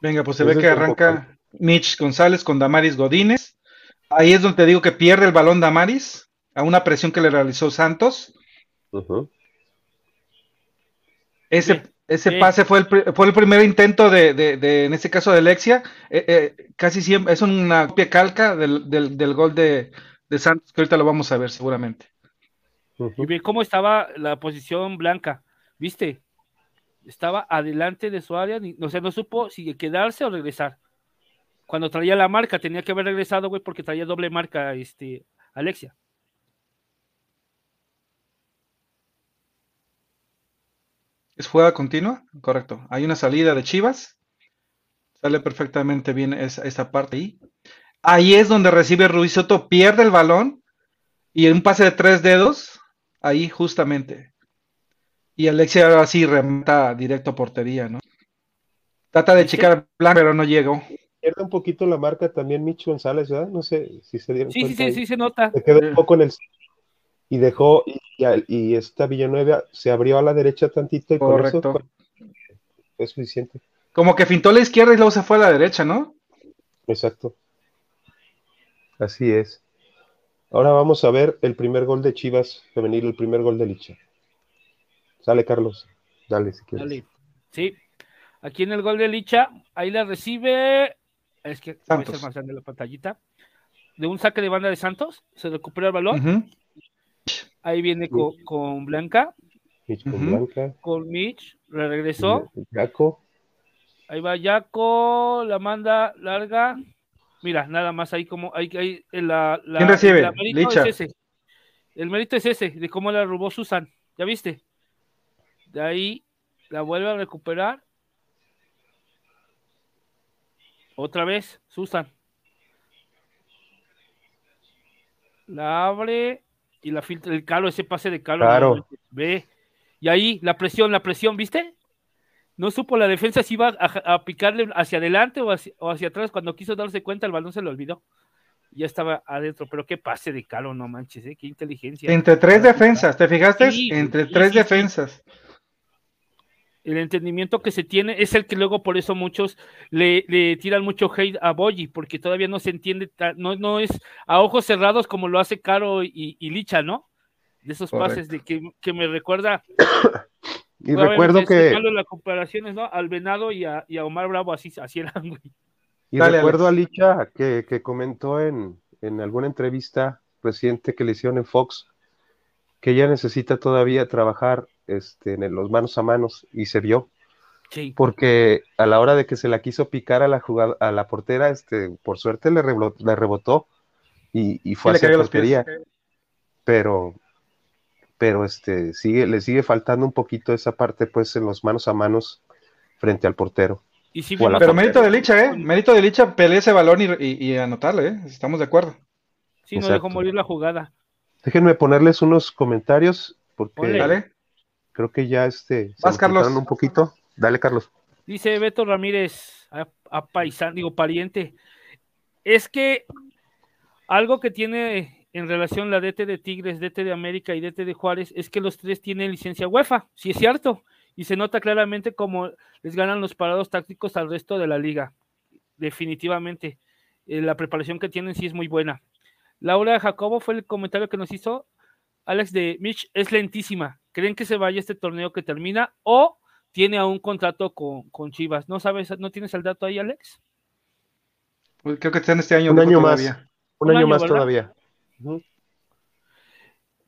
Venga, pues se ve que arranca Mitch González con Damaris Godínez. Ahí es donde te digo que pierde el balón Damaris a una presión que le realizó Santos ese, ese pase fue el, fue el primer intento de, de, en este caso de Alexia. Eh, eh, casi siempre es una copia calca del, del, gol de, Santos, que ahorita lo vamos a ver seguramente. Y ve cómo estaba la posición blanca, ¿viste? Estaba adelante de su área, o sea, no supo si quedarse o regresar. Cuando traía la marca, tenía que haber regresado, güey, porque traía doble marca, este, Alexia. ¿Es jugada continua? Correcto. Hay una salida de Chivas. Sale perfectamente bien esa, parte ahí. Ahí es donde recibe Ruiz Soto, pierde el balón y en un pase de tres dedos, ahí justamente. Y Alexia ahora sí remata directo a portería, ¿no? Trata de checar plan, pero no llegó. Pierde un poquito la marca también Mitch González, ¿verdad? No sé si se dieron sí, Sí, sí, sí, se nota. Se quedó un poco en el y dejó, y, esta Villanueva se abrió a la derecha tantito y Correcto. con eso fue, suficiente. Como que fintó a la izquierda y luego se fue a la derecha, ¿no? Exacto. Así es. Ahora vamos a ver el primer gol de Chivas femenil, el primer gol de Licha. Sale, Carlos. Dale, si quieres. Dale. Sí. Aquí en el gol de Licha, ahí la recibe. Es que voy a hacer más grande la pantallita. De un saque de banda de Santos, se recupera el balón. Ujú. Ahí viene con, con Blanca, Mitch con Ujú. Blanca. con Mitch, le regresó. Jaco. Ahí va Yaco, la manda larga. Mira, nada más ahí como ahí, ahí en la, la- ¿Quién recibe? el mérito Licha. es ese. El mérito es ese, de cómo la robó Susan. ¿Ya viste? De ahí la vuelve a recuperar. Otra vez, Susan. La abre y la filtra el calo, ese pase de calo. Claro. ve. Y ahí la presión, la presión, ¿viste? No supo la defensa si iba a, a picarle hacia adelante o hacia, o hacia atrás. Cuando quiso darse cuenta, el balón se lo olvidó. Ya estaba adentro, pero qué pase de calo, no manches, ¿eh? qué inteligencia. Entre tres defensas, ¿te fijaste? Sí, Entre sí, tres sí, sí. defensas. El entendimiento que se tiene es el que luego por eso muchos le, le tiran mucho hate a Boyi, porque todavía no se entiende, no, no es a ojos cerrados como lo hace Caro y, y Licha, ¿no? De esos pases de que, que me recuerda. Y recuerdo que, las comparaciones, ¿no? Al Venado y a, y a Omar Bravo, así, así eran, güey. y Dale, recuerdo Alex. a Licha que, que comentó en, en alguna entrevista reciente que le hicieron en Fox que ella necesita todavía trabajar este, en los manos a manos y se vio. Sí. porque a la hora de que se la quiso picar a la jugada, a la portera, este, por suerte le, reblo- le rebotó y, y fue Sí, hacia cayó a los pies. portería, pero, pero este, sigue, le sigue faltando un poquito esa parte, pues, en los manos a manos frente al portero. Y sí la Pero mérito de Licha, ¿eh? Mérito de Licha, pelear ese balón y, y, y anotarle, ¿eh? Estamos de acuerdo. sí, no dejó morir la jugada. Déjenme ponerles unos comentarios, porque Ponle. Creo que ya este, se Carlos. un poquito. Dale, Carlos. Dice Beto Ramírez, a, a paisán, digo pariente, es que algo que tiene en relación la DT de Tigres, DT de América y DT de Juárez es que los tres tienen licencia UEFA, sí es cierto, y se nota claramente cómo les ganan los parados tácticos al resto de la liga, definitivamente. Eh, la preparación que tienen sí es muy buena. Laura Jacobo fue el comentario que nos hizo Alex de Mitch, es lentísima. ¿Creen que se vaya este torneo que termina o tiene aún contrato con, con Chivas? ¿No sabes, no tienes el dato ahí, Alex? Pues Creo que está en este año. Un año más. todavía. Un, Un año, año, más ¿verdad? todavía.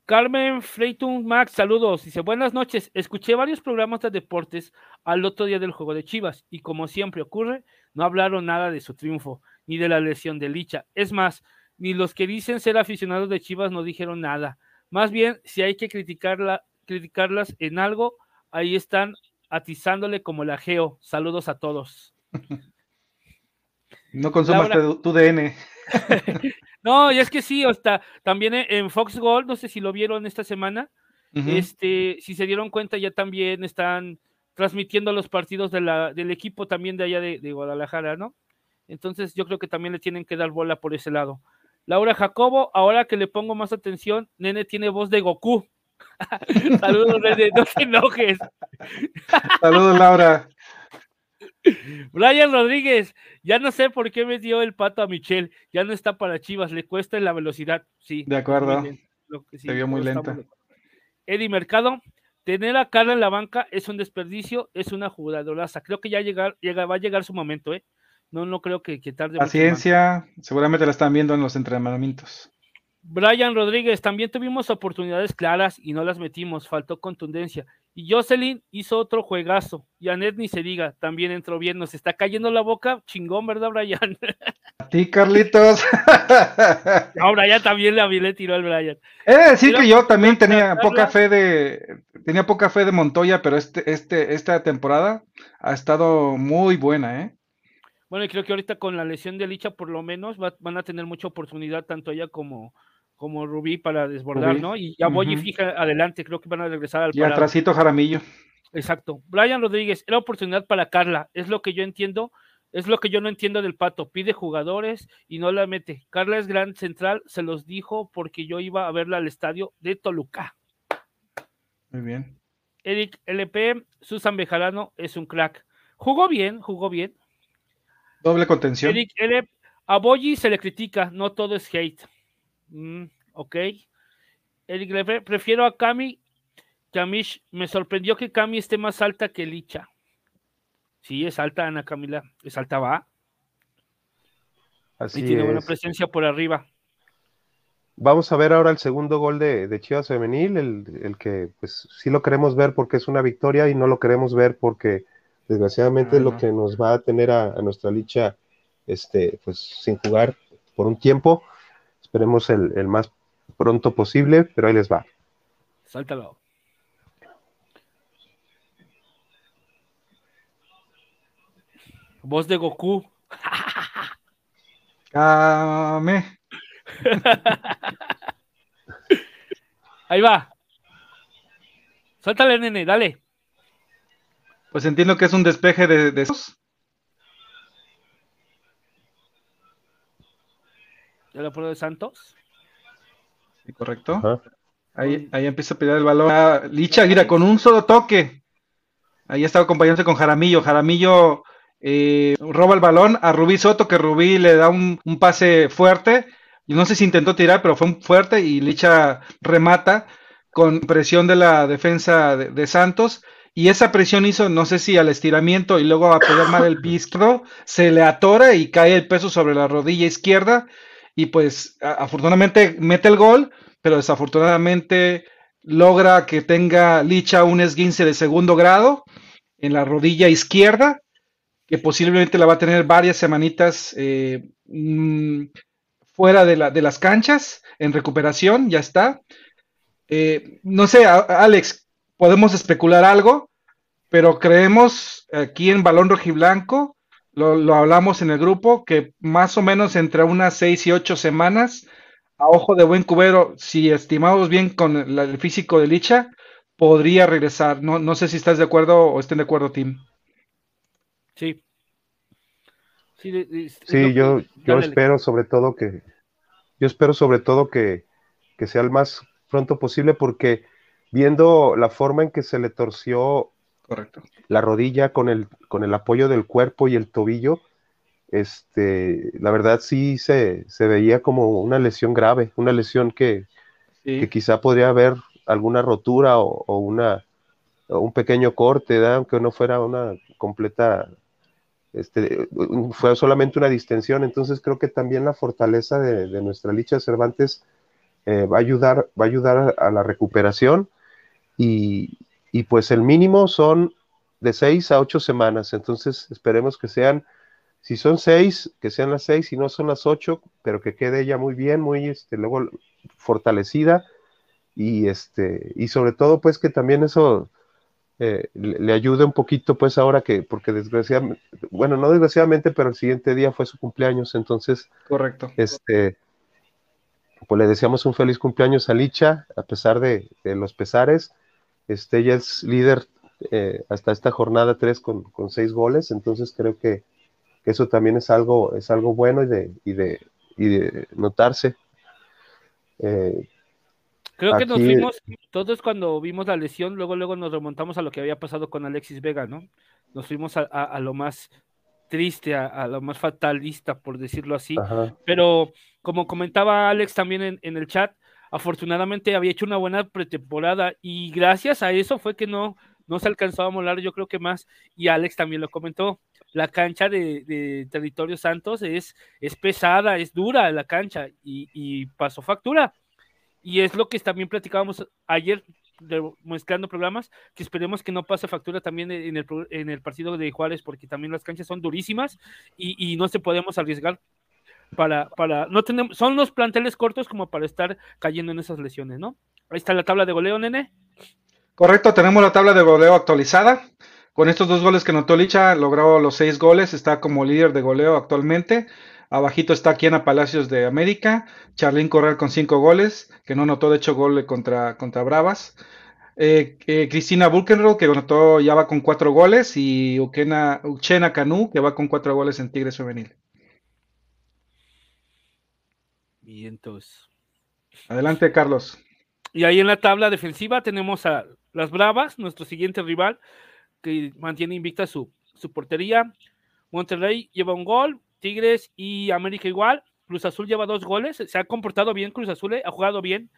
Carmen Freitung Max, saludos. Dice, buenas noches. Escuché varios programas de deportes al otro día del juego de Chivas y como siempre ocurre, no hablaron nada de su triunfo ni de la lesión de Licha. Es más, ni los que dicen ser aficionados de Chivas no dijeron nada. Más bien, si hay que criticarla, criticarlas en algo, ahí están atizándole como la geo. Saludos a todos. No consumas Laura. tu, DN. No, y es que sí, hasta también en Fox Gold, no sé si lo vieron esta semana, este, si se dieron cuenta, ya también están transmitiendo los partidos de la, del equipo también de allá de, de Guadalajara, ¿no? Entonces yo creo que también le tienen que dar bola por ese lado. Laura Jacobo, ahora que le pongo más atención, Nene tiene voz de Goku. Saludos, Nene, no te enojes. Saludos, Laura. Brian Rodríguez, ya no sé por qué me dio el pato a Michelle, ya no está para Chivas, le cuesta en la velocidad, sí. De acuerdo. sí, Se vio muy lenta. Eddie Mercado, tener a Carla en la banca es un desperdicio, es una jugadoraza. Creo que ya llegar, llega, va a llegar su momento, ¿eh? No, no creo que, que tarde. Paciencia. Seguramente la están viendo en los entrenamientos. Brian Rodríguez, también tuvimos oportunidades claras y no las metimos, faltó contundencia. Y Jocelyn hizo otro juegazo. Y Anet ni se diga, también entró bien, nos está cayendo la boca, chingón, ¿verdad, Brian? A ti, Carlitos. no, Brian también le, le tiró al Brian. He de decir Mira, que yo también tenía poca fe de tenía poca fe de Montoya, pero este, este, esta temporada ha estado muy buena, ¿eh? Bueno, y creo que ahorita con la lesión de Licha, por lo menos, va- van a tener mucha oportunidad, tanto ella como, como Rubí, para desbordar, Rubí. ¿no? Y ya voy y fija adelante, creo que van a regresar al Y parado. atrasito Jaramillo. Exacto. Brian Rodríguez, era oportunidad para Carla, es lo que yo entiendo, es lo que yo no entiendo del pato. Pide jugadores y no la mete. Carla es gran central, se los dijo porque yo iba a verla al estadio de Toluca. Muy bien. Eric LP, Susan Bejarano es un crack. Jugó bien, jugó bien. Doble contención. Eric L. A Boyi se le critica, no todo es hate. Mm, ok. Eric prefiero a Cami Kamish, me sorprendió que Cami esté más alta que Licha. Sí, es alta, Ana Camila. Es alta, va. Así y tiene buena es. presencia por arriba. Vamos a ver ahora el segundo gol de, de Chivas Femenil, el, el que pues sí lo queremos ver porque es una victoria y no lo queremos ver porque desgraciadamente es lo que nos va a tener a, a nuestra licha este, pues sin jugar por un tiempo. Esperemos el, el más pronto posible, pero ahí les va. Sáltalo. Voz de Goku. Kame. Ahí va. Sáltale, nene, dale. Pues entiendo que es un despeje de, de esos. ¿Ya la prueba de Santos? Sí, correcto. Ajá. Ahí, ahí empieza a pelear el balón. Ah, Licha, mira, con un solo toque. Ahí estaba acompañándose con Jaramillo. Jaramillo eh, roba el balón a Rubí Soto, que Rubí le da un, un pase fuerte. Yo no sé si intentó tirar, pero fue un fuerte y Licha remata con presión de la defensa de, de Santos. Y esa presión hizo, no sé si al estiramiento y luego a pegar mal el izquierdo, se le atora y cae el peso sobre la rodilla izquierda. Y pues afortunadamente mete el gol, pero desafortunadamente logra que tenga Licha un esguince de segundo grado en la rodilla izquierda, que posiblemente la va a tener varias semanitas eh, mm, fuera de, la- de las canchas, en recuperación, ya está. Eh, no sé, Alex, podemos especular algo, pero creemos aquí en Balón Rojiblanco, lo, lo hablamos en el grupo, que más o menos entre unas seis y ocho semanas, a ojo de buen cubero, si estimamos bien con la- el físico de Licha, podría regresar. No, no sé si estás de acuerdo o estén de acuerdo, Tim. Sí. Sí, de- de- lo yo, yo espero sobre todo que, yo espero sobre todo que, que sea el más pronto posible porque viendo la forma en que se le torció Correcto. la rodilla con el, con el apoyo del cuerpo y el tobillo, este, la verdad sí se, se veía como una lesión grave, una lesión que, Sí. que quizá podría haber alguna rotura o, o una, o un pequeño corte, aunque no fuera una completa, este, fue solamente una distensión, entonces creo que también la fortaleza de, de nuestra Licha Cervantes eh, va a ayudar, va a ayudar a la recuperación y, y pues el mínimo son de seis a ocho semanas, entonces esperemos que sean, si son seis, que sean las seis, si no son las ocho, pero que quede ella muy bien, muy, este, luego fortalecida y este, y sobre todo pues que también eso eh, le, le ayude un poquito pues ahora que, porque desgraciadamente, bueno, no desgraciadamente, pero el siguiente día fue su cumpleaños, entonces Correcto. este, pues le deseamos un feliz cumpleaños a Licha, a pesar de, de los pesares. Este, ella es líder eh, hasta esta jornada 3 con, con seis goles, entonces creo que, que eso también es algo, es algo bueno y de, y de, y de notarse. Eh, Creo que nos fuimos, todos cuando vimos la lesión, luego luego nos remontamos a lo que había pasado con Alexis Vega, ¿no? Nos fuimos a, a- a lo más triste, a, a lo más fatalista, por decirlo así. ajá, Pero como comentaba Alex también en, en el chat, afortunadamente había hecho una buena pretemporada y gracias a eso fue que no, no se alcanzó a molar, yo creo que más, y Alex también lo comentó, la cancha de, Territorio Santos es, es pesada, es dura la cancha y, y pasó factura. Y es lo que también platicábamos ayer, mezclando programas, que esperemos que no pase factura también en el, en el partido de Juárez, porque también las canchas son durísimas y, y no se podemos arriesgar para, para, no tenemos, son los planteles cortos como para estar cayendo en esas lesiones, ¿no? Ahí está la tabla de goleo, nene. Correcto, tenemos la tabla de goleo actualizada. Con estos dos goles que anotó Licha, logró los seis goles, está como líder de goleo actualmente. Abajito está Kiana Palacios de América, Charlín Corral con cinco goles, que no anotó de hecho gol contra, contra Bravas. Eh, eh, Cristina Bulkenroth, que anotó ya va con cuatro goles, y Ukena, Uchena Canú, que va con cuatro goles en Tigres Femenil. Vientos. Adelante, Carlos. Y ahí en la tabla defensiva tenemos a las Bravas, nuestro siguiente rival, que mantiene invicta su, su portería. Monterrey lleva un gol, Tigres y América igual. Cruz Azul lleva dos goles, se ha comportado bien Cruz Azul, eh, ha jugado bien.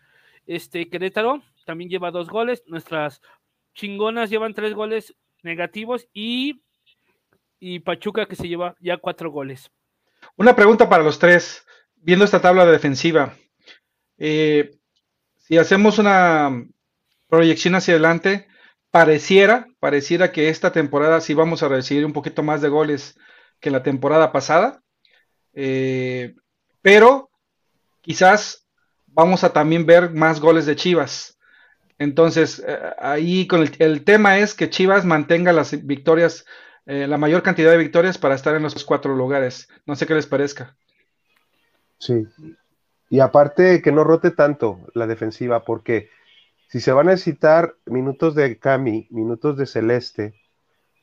Este Querétaro también lleva dos goles. Nuestras chingonas llevan tres goles negativos y, y Pachuca que se lleva ya cuatro goles. Una pregunta para los tres, viendo esta tabla de defensiva. Eh, si hacemos una proyección hacia adelante, pareciera, pareciera que esta temporada sí vamos a recibir un poquito más de goles que la temporada pasada, eh, pero quizás vamos a también ver más goles de Chivas. Entonces, eh, ahí con el, tema es que Chivas mantenga las victorias, la mayor cantidad de victorias para estar en los cuatro lugares. No sé qué les parezca. Sí. Y aparte que no rote tanto la defensiva, porque si se van a necesitar minutos de Cami, minutos de Celeste,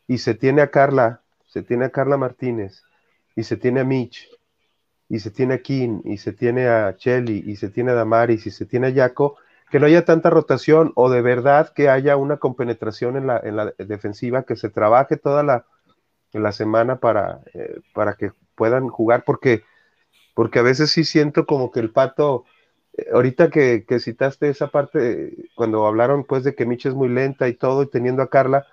y se tiene a Carla, se tiene a Carla Martínez, y se tiene a Mitch, y se tiene a King, y se tiene a Chelly, y se tiene a Damaris, y se tiene a Jaco, que no haya tanta rotación o de verdad que haya una compenetración en la, en la defensiva, que se trabaje toda la, la semana para, eh, para que puedan jugar, porque, porque a veces sí siento como que el pato, eh, ahorita que, que, citaste esa parte, cuando hablaron pues de que Miche es muy lenta y todo, y teniendo a Carla,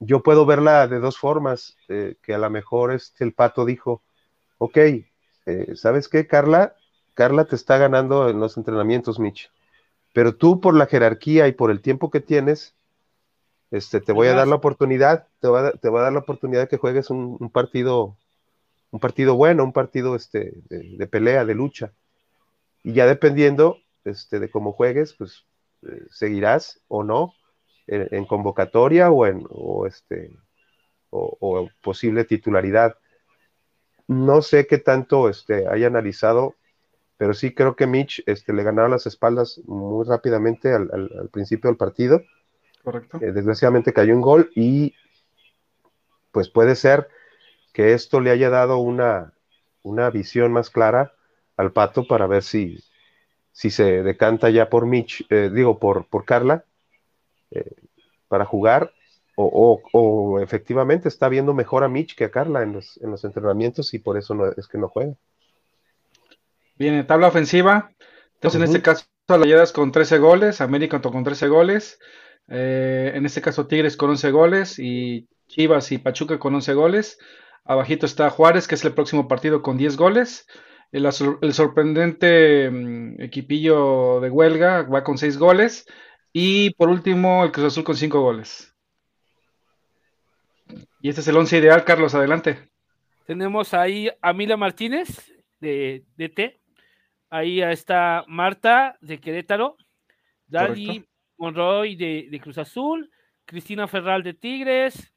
yo puedo verla de dos formas, eh, que a lo mejor este, el pato dijo, ok, ¿sabes qué, Carla? Carla te está ganando en los entrenamientos, Mitch. Pero tú, por la jerarquía y por el tiempo que tienes, este, te voy a dar la oportunidad, te voy a, te a dar la oportunidad de que juegues un, partido, un partido bueno, un partido este, de, pelea, de lucha. Y ya dependiendo este, de cómo juegues, pues eh, seguirás o no en, convocatoria o en o este, o, posible titularidad. No sé qué tanto este, haya analizado pero sí creo que Mitch este, le ganaba las espaldas muy rápidamente al, principio del partido. Correcto. Eh, desgraciadamente cayó un gol y pues puede ser que esto le haya dado una, una visión más clara al pato para ver si, si se decanta ya por Mitch, eh, digo, por, por Carla, eh, para jugar, o, o, efectivamente está viendo mejor a Mitch que a Carla en los, en los entrenamientos y por eso no, es que no juega. Bien, tabla ofensiva. Entonces, en este caso, Rayadas con 13 goles, América con 13 goles, eh, en este caso Tigres con 11 goles y Chivas y Pachuca con 11 goles. Abajito está Juárez, que es el próximo partido con 10 goles. El, sorprendente mm, equipillo de huelga va con 6 goles. Y por último, el Cruz Azul con 5 goles. Y este es el 11 ideal, Carlos, adelante. Tenemos ahí a Mila Martínez de, de T, Ahí está Marta de Querétaro, Dali Monroy de, Cruz Azul, Cristina Ferral de Tigres,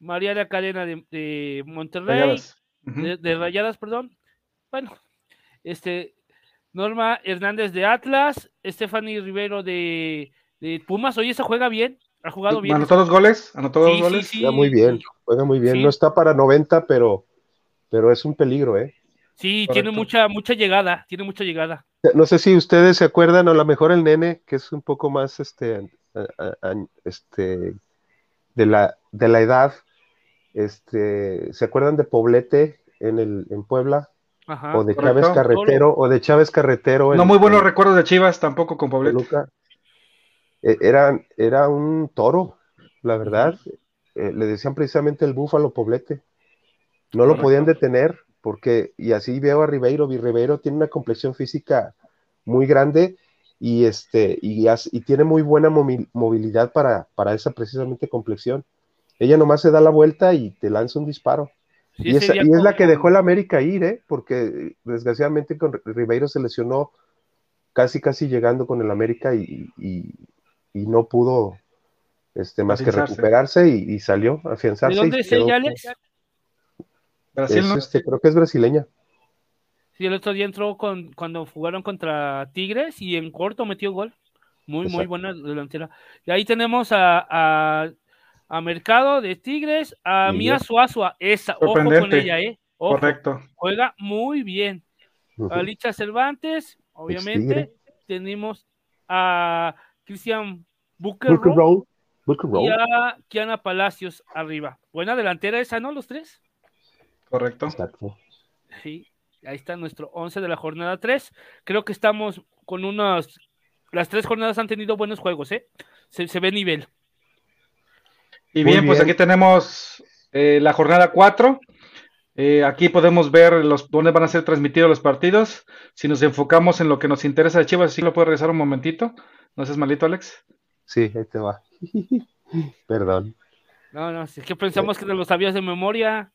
María la Cadena de, Monterrey, De, Rayadas, perdón. Bueno, este Norma Hernández de Atlas, Stephanie Rivero de, Pumas. Oye, esa juega bien, ha jugado bien. ¿Anotó dos goles? ¿Anotó dos goles? juega muy bien, juega muy bien. No está para 90, pero, pero es un peligro, ¿eh? Sí, tiene mucha, mucha llegada, tiene mucha llegada. No sé si ustedes se acuerdan, o a lo mejor el nene, que es un poco más este, este de la, de la edad, este, ¿se acuerdan de Poblete en el, en Puebla? o de Chávez Carretero, o de Chávez Carretero. no muy buenos recuerdos de Chivas tampoco con Poblete. E, era, era un toro, la verdad. Eh, le decían precisamente el búfalo Poblete. No lo podían detener porque, y así veo a Ribeiro, Ribeiro tiene una complexión física muy grande y, este, y, y tiene muy buena movilidad para, para, esa precisamente complexión. Ella nomás se da la vuelta y te lanza un disparo. y, es, y es la que dejó el América ir, ¿eh? porque desgraciadamente con Ribeiro se lesionó casi, casi llegando con el América y, y, no pudo este, más que recuperarse y, salió, afianzarse. ¿De dónde es ella, Alex? Este, creo que es brasileña. Sí, el otro día entró con, cuando jugaron contra Tigres y en corto metió gol. Muy, muy buena delantera. Y ahí tenemos a, a, Mercado de Tigres, a Mía Suazua, esa, ojo con ella, ¿eh? Correcto. Juega muy bien. A Licha Cervantes, obviamente. Tenemos a Cristian Booker, y a Kiana Palacios arriba. Buena delantera esa, ¿no? Los tres. Correcto. Sí, ahí está nuestro 11 de la jornada 3. Creo que estamos con unos las tres jornadas han tenido buenos juegos, ¿eh? Se, ve nivel. Y bien, pues aquí tenemos eh, la jornada 4. Eh, aquí podemos ver los, dónde van a ser transmitidos los partidos. Si nos enfocamos en lo que nos interesa de Chivas, ¿sí lo puedo regresar un momentito? ¿No seas malito, Alex? Sí, ahí te va. Perdón. No, no, es que pensamos que te lo sabías de memoria.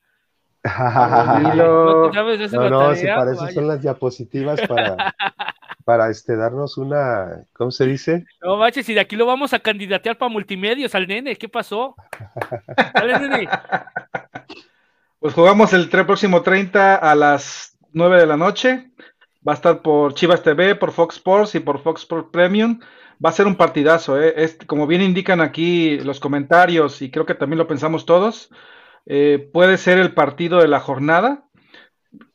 no, no, si para eso son las diapositivas para, para este, darnos una, ¿cómo se dice? No manches, y de aquí lo vamos a candidatear para multimedios al nene, ¿qué pasó? Dale, nene. Pues jugamos el próximo 30 a las 9 de la noche. Va a estar por Chivas TV, por Fox Sports y por Fox Sports Premium. Va a ser un partidazo, ¿eh? como bien indican aquí los comentarios, y creo que también lo pensamos todos, eh, puede ser el partido de la jornada.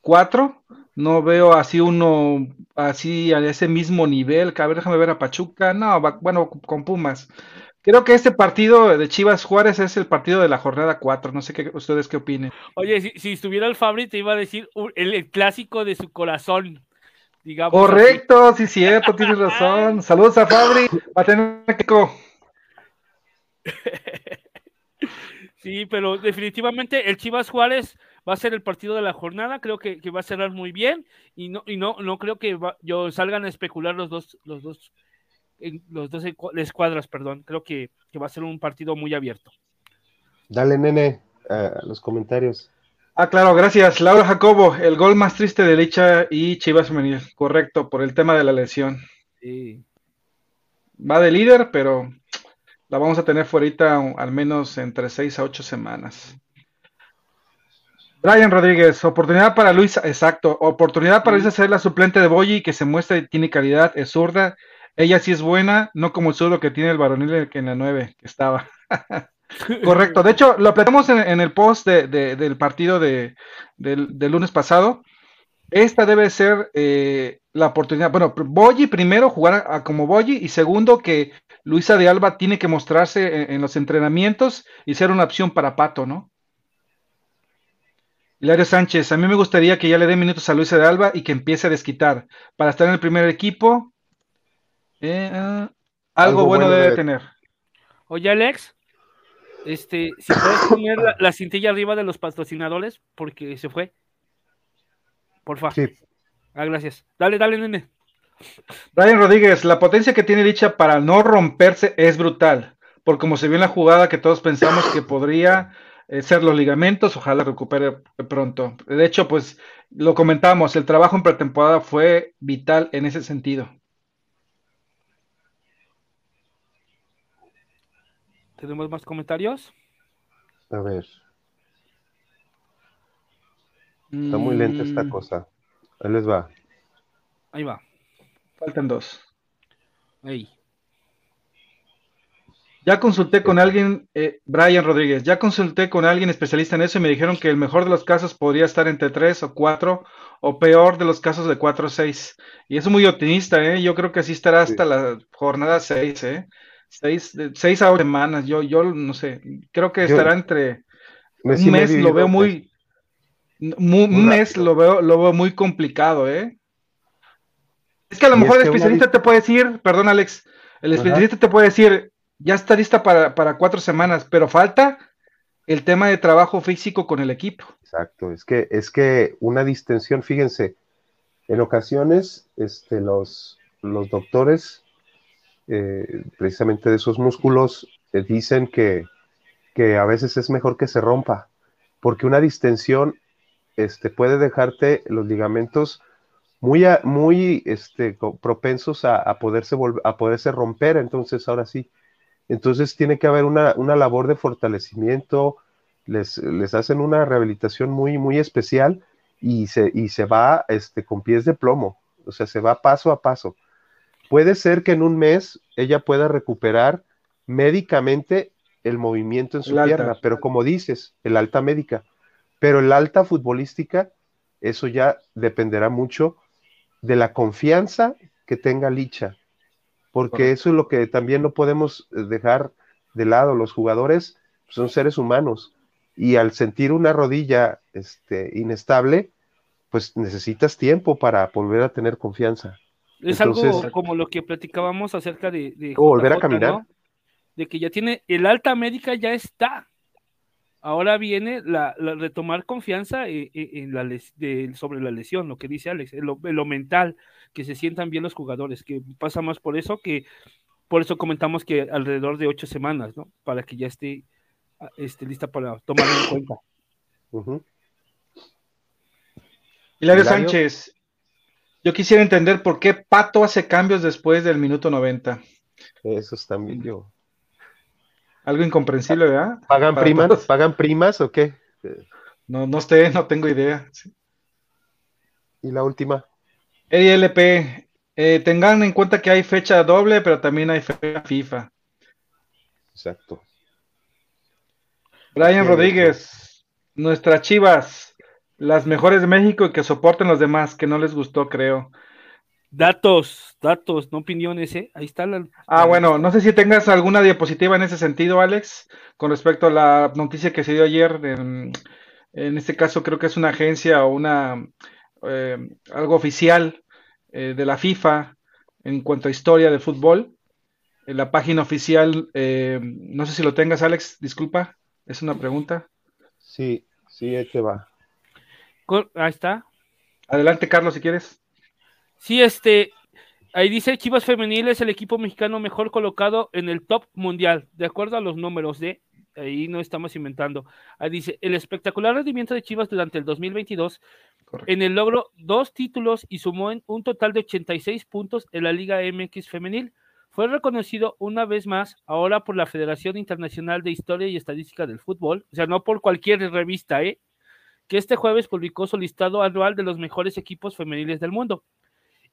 Cuatro. No veo así uno, así a ese mismo nivel. A ver, déjame ver a Pachuca. No, bueno, con Pumas. Creo que este partido de Chivas Juárez es el partido de la jornada 4. No sé qué ustedes qué opinen. Oye, si, estuviera el Fabri, te iba a decir el, clásico de su corazón. Digamos Correcto, sí, cierto, tienes razón. Saludos a Fabri, Pateneco. Sí, pero definitivamente el Chivas Juárez va a ser el partido de la jornada, creo que, va a cerrar muy bien y no y no no creo que yo salgan a especular los dos los dos los dos escuadras, perdón. Creo que, va a ser un partido muy abierto. Dale, nene, a los comentarios. Ah, claro, gracias. Laura Jacobo, el gol más triste de Licha y Chivas Femenil. Correcto, por el tema de la lesión. Sí. Va de líder, pero la vamos a tener fuera al menos entre seis a ocho semanas. Brian Rodríguez, oportunidad para Luisa, exacto, oportunidad para Luisa ser la suplente de Boyi, que se muestra y tiene calidad, es zurda, ella sí es buena, no como el zurdo que tiene el varonil que en la 9, que estaba. Correcto, de hecho, lo platicamos en, el post del partido de, del, lunes pasado. Esta debe ser eh, la oportunidad. Bueno, Boyi primero jugar como Boyi y segundo que Luisa de Alba tiene que mostrarse en, los entrenamientos y ser una opción para Pato, ¿no? Hilario Sánchez, a mí me gustaría que ya le dé minutos a Luisa de Alba y que empiece a desquitar para estar en el primer equipo. Eh, ah, algo, bueno, debe, tener. Oye, Alex, este, si puedes poner la, cintilla arriba de los patrocinadores, porque se fue. Por favor. Sí. Ah, gracias. Dale, dale, nene. Brian Rodríguez, la potencia que tiene dicha para no romperse es brutal, por como se vio en la jugada que todos pensamos que podría ser los ligamentos, ojalá recupere pronto. De hecho, pues lo comentamos, el trabajo en pretemporada fue vital en ese sentido. ¿Tenemos más comentarios? A ver. Está muy lenta esta mm. cosa. Ahí les va. Ahí va. Faltan dos. Ya consulté con alguien, eh, Brian Rodríguez, ya consulté con alguien especialista en eso y me dijeron que el mejor de los casos podría estar entre tres o cuatro, o peor de los casos de cuatro o seis. Y eso es muy optimista, ¿eh? Yo creo que así estará hasta la jornada seis, ¿eh? Seis, seis a ocho semanas, yo, yo no sé, creo que estará entre un mes, lo veo muy, un mes lo veo, lo veo muy complicado, ¿eh? Es que a lo mejor el especialista te puede decir, perdón Alex, el especialista te puede decir, ya está lista para, cuatro semanas, pero falta el tema de trabajo físico con el equipo. Exacto, es que, es que una distensión, fíjense, en ocasiones este, los, los doctores eh, precisamente de esos músculos eh, dicen que, que, a veces es mejor que se rompa, porque una distensión este, puede dejarte los ligamentos muy, muy este, propensos a, poderse a poderse romper, entonces ahora sí. Entonces tiene que haber una, labor de fortalecimiento, les, les, hacen una rehabilitación muy, muy especial y se, y se va este, con pies de plomo, o sea, se va paso a paso. Puede ser que en un mes ella pueda recuperar médicamente el movimiento en su pierna, pero como dices, el alta médica, pero el alta futbolística, eso ya dependerá mucho de la confianza que tenga Licha, porque eso es lo que también no podemos eh, dejar de lado. Los jugadores son seres humanos y al sentir una rodilla este, inestable, pues necesitas tiempo para volver a tener confianza. Es algo como lo que platicábamos acerca de... volver a caminar. De que ya tiene, el alta médica ya está. Ahora viene la, retomar confianza e, e, en, la sobre la lesión, lo que dice Alex, lo, lo, mental, que se sientan bien los jugadores, que pasa más por eso que por eso comentamos que alrededor de ocho semanas, ¿no? Para que ya esté, esté lista para tomarlo en cuenta. Hilario Sánchez, yo quisiera entender por qué Pato hace cambios después del minuto 90. Eso es también yo. Algo incomprensible, ¿verdad? ¿Pagan primas? ¿Pagan primas o qué? No, no sé, no tengo idea. ¿Y la última? ELP, eh, tengan en cuenta que hay fecha doble, pero también hay fecha FIFA. Exacto. Brian Rodríguez, nuestras chivas, las mejores de México y que soporten los demás, que no les gustó, creo. Datos, datos, no opiniones, ¿eh? Ahí está la. Ah, bueno, no sé si tengas alguna diapositiva en ese sentido, Alex, con respecto a la noticia que se dio ayer. En, este caso, creo que es una agencia o una. Eh, algo oficial eh, de la FIFA en cuanto a historia del fútbol. En la página oficial, eh, no sé si lo tengas, Alex, disculpa, es una pregunta. Sí, sí, ahí te va. Ahí está. Adelante, Carlos, si quieres. Sí, este, ahí dice Chivas Femenil es el equipo mexicano mejor colocado en el top mundial, de acuerdo a los números de, ahí no estamos inventando. Ahí dice, el espectacular rendimiento de Chivas durante el 2022 en el logro dos títulos y sumó en un total de 86 puntos en la Liga MX femenil. Fue reconocido una vez más ahora por la Federación Internacional de Historia y Estadística del Fútbol, o sea, no por cualquier revista, ¿eh? que este jueves publicó su listado anual de los mejores equipos femeniles del mundo.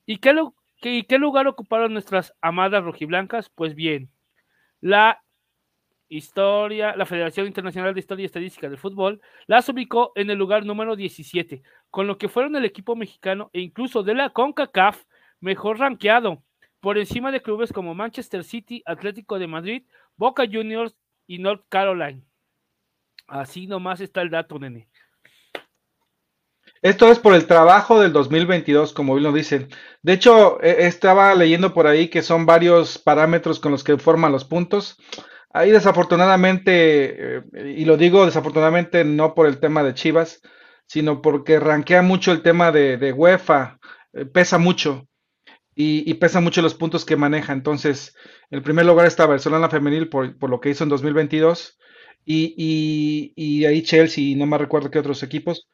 ¿Y qué, qué lugar ocuparon nuestras amadas rojiblancas? Pues bien, la Historia, la Federación Internacional de Historia y Estadística del Fútbol las ubicó en el lugar número 17, con lo que fueron el equipo mexicano e incluso de la CONCACAF mejor rankeado, por encima de clubes como Manchester City, Atlético de Madrid, Boca Juniors y North Carolina. Así nomás está el dato, nene. Esto es por el trabajo del 2022, como bien lo dicen. De hecho, e, estaba leyendo por ahí que son varios parámetros con los que forman los puntos. Ahí desafortunadamente, eh, y lo digo desafortunadamente no por el tema de Chivas, sino porque rankea mucho el tema de, UEFA, eh, pesa mucho y, pesa mucho los puntos que maneja. Entonces, en primer lugar está Barcelona Femenil por, lo que hizo en 2022 y, y, ahí Chelsea, no me recuerdo qué otros equipos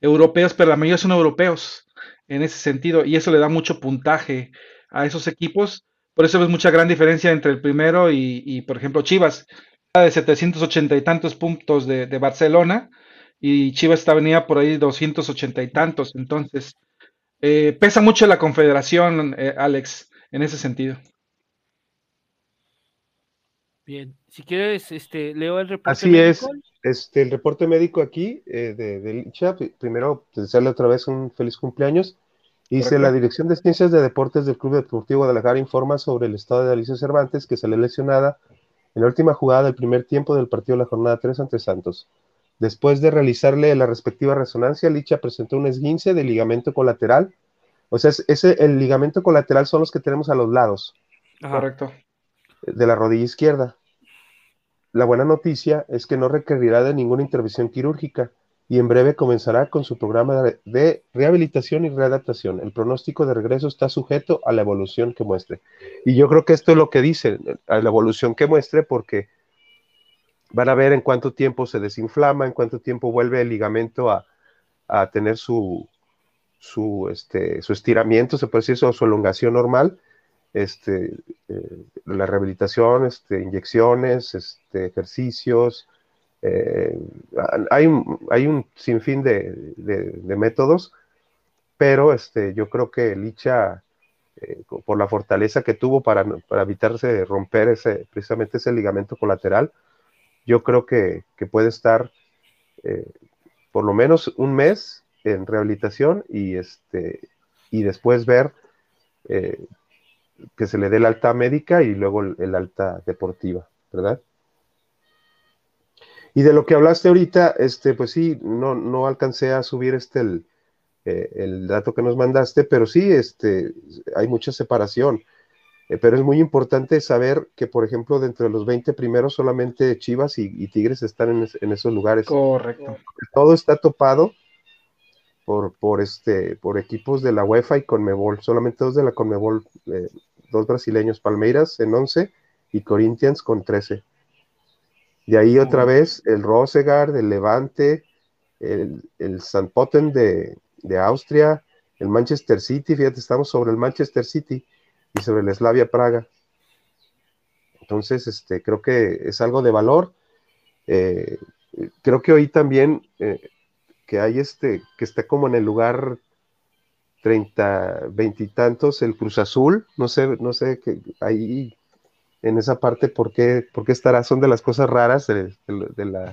europeos, pero la mayoría son europeos en ese sentido y eso le da mucho puntaje a esos equipos por eso ves mucha gran diferencia entre el primero y, por ejemplo, Chivas, de 780 y tantos puntos de, Barcelona, y Chivas está venía por ahí 280 y tantos. Entonces, eh, pesa mucho la confederación, eh, Alex, en ese sentido. Bien, si quieres, este, leo el reporte Así es, este, el reporte médico aquí eh, de, de primero desearle otra vez un feliz cumpleaños Dice, la Dirección de Ciencias de Deportes del Club Deportivo Guadalajara informa sobre el estado de Alicia Cervantes, que salió lesionada en la última jugada del primer tiempo del partido de la jornada 3 ante Santos. Después de realizarle la respectiva resonancia, Licha presentó un esguince de ligamento colateral. O sea, ese, el ligamento colateral son los que tenemos a los lados. Correcto. De la rodilla izquierda. La buena noticia es que no requerirá de ninguna intervención quirúrgica y en breve comenzará con su programa de rehabilitación y readaptación. El pronóstico de regreso está sujeto a la evolución que muestre. Y yo creo que esto es lo que dice, a la evolución que muestre, porque van a ver en cuánto tiempo se desinflama, en cuánto tiempo vuelve el ligamento a, tener su, su, este, su estiramiento, se puede decir, su, su elongación normal. Este, eh, la rehabilitación, este, inyecciones, este, ejercicios, eh, hay, hay un sinfín de, métodos, pero este, yo creo que Licha, eh, por la fortaleza que tuvo para, para, evitarse romper ese, precisamente ese ligamento colateral, yo creo que, puede estar eh, por lo menos un mes en rehabilitación y, este, y después ver que se le dé el alta médica y luego el alta deportiva, ¿verdad? Y de lo que hablaste ahorita, este, pues sí, no, no alcancé a subir este el, eh, el dato que nos mandaste, pero sí, este, hay mucha separación. Eh, pero es muy importante saber que, por ejemplo, dentro de los 20 primeros, solamente Chivas y, Tigres están en, en, esos lugares. Correcto. Todo está topado por, por, este, por equipos de la UEFA y Conmebol, solamente dos de la Conmebol, eh, dos brasileños, Palmeiras en 11 y Corinthians con 13. De ahí otra vez el Rosegard, el Levante, el, el Potten de, de Austria, el Manchester City, fíjate, estamos sobre el Manchester City y sobre el Slavia Praga. Entonces, este, creo que es algo de valor. Eh, creo que hoy también eh, que hay este, que está como en el lugar treinta, veintitantos, el Cruz Azul, no sé, no sé, que ahí en esa parte, ¿por qué, por qué estará? Son de las cosas raras de, la,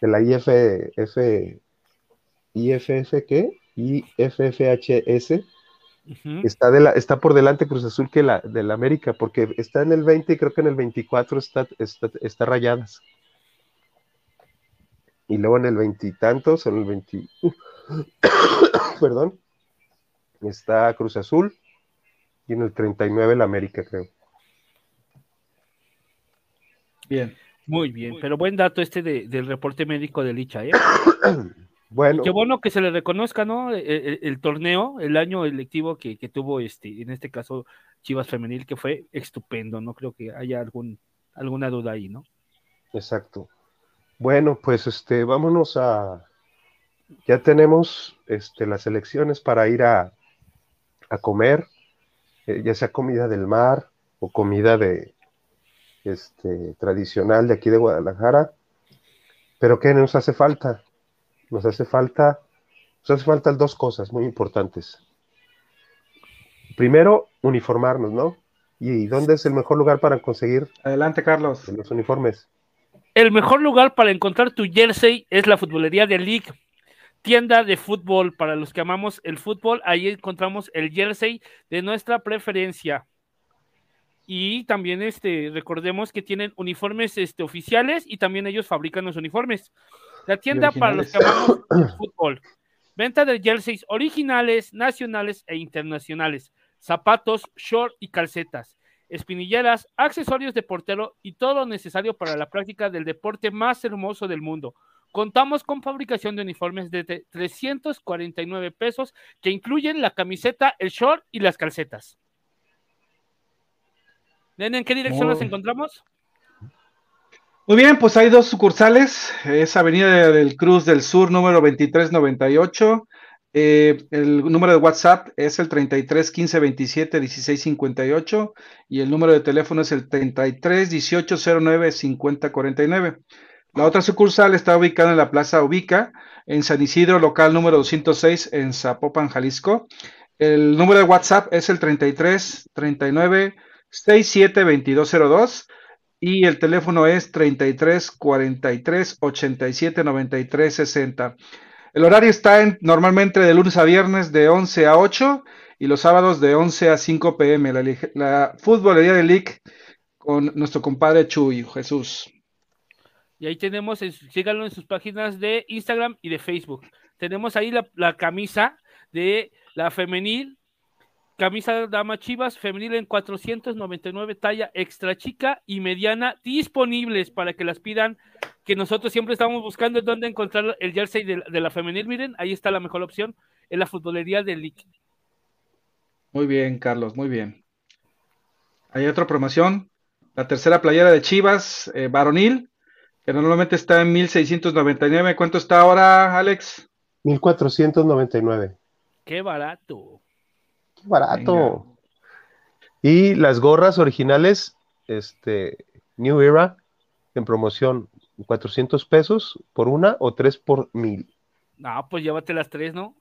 de la IFF, IFF, ¿qué? IFFHS, está, de la, está por delante Cruz Azul que la del América, porque está en el 20 y creo que en el 24 está, está, está rayadas. Y luego en el veintitantos, en el 20, perdón, está Cruz Azul y en el 39 el América, creo. Bien. Muy bien, pero buen dato este del reporte médico de Licha, ¿eh? Bueno. Qué bueno que se le reconozca, ¿no? E, e, el, torneo, el año electivo que, tuvo este, en este caso, Chivas Femenil, que fue estupendo, no creo que haya algún, alguna duda ahí, ¿no? Exacto. Bueno, pues este, vámonos a. Ya tenemos este, las elecciones para ir a, a comer, eh, ya sea comida del mar o comida de este, tradicional de aquí de Guadalajara. Pero ¿qué nos hace falta? nos hace falta, nos hace falta dos cosas muy importantes. Primero, uniformarnos, ¿no? ¿Y dónde es el mejor lugar para conseguir? Adelante, Carlos. Los uniformes. El mejor lugar para encontrar tu jersey es la futbolería de League, tienda de fútbol. Para los que amamos el fútbol, ahí encontramos el jersey de nuestra preferencia. Y también este, recordemos que tienen uniformes este, oficiales y también ellos fabrican los uniformes. La tienda para los que amamos el fútbol. Venta de jerseys originales, nacionales e internacionales. Zapatos, short y calcetas. Espinilleras, accesorios de portero y todo lo necesario para la práctica del deporte más hermoso del mundo. Contamos con fabricación de uniformes de 349 pesos que incluyen la camiseta, el short y las calcetas. ¿En qué dirección nos encontramos? Muy bien, pues hay dos sucursales. Es Avenida del Cruz del Sur, número 2398. Eh, el número de WhatsApp es el 33 15 27 16 58 y el número de teléfono es el 33 18 09 50 49. La otra sucursal está ubicada en la Plaza Ubica, en San Isidro, local número 206 en Zapopan, Jalisco. El número de WhatsApp es el 33 39 67 2202 y el teléfono es 33 43 87 93 60. El horario está en, normalmente de lunes a viernes de 11 a 8 y los sábados de 11 a 5 pm. La, la futbolería de League con nuestro compadre Chuy, Jesús. Y ahí tenemos, síganlo en sus páginas de Instagram y de Facebook. Tenemos ahí la, la camisa de la femenil Camisa dama Chivas femenil en 499 talla extra chica y mediana disponibles para que las pidan, que nosotros siempre estamos buscando dónde encontrar el jersey de, la femenil. Miren, ahí está la mejor opción, en la futbolería de Lick. Muy bien, Carlos, muy bien. Hay otra promoción, la tercera playera de Chivas, eh, varonil, que normalmente está en 1699. ¿Cuánto está ahora, Alex? 1499. Qué barato barato. Y las gorras originales, este, New Era, en promoción, 400 pesos por una o tres por mil. No, pues llévate las tres, ¿no?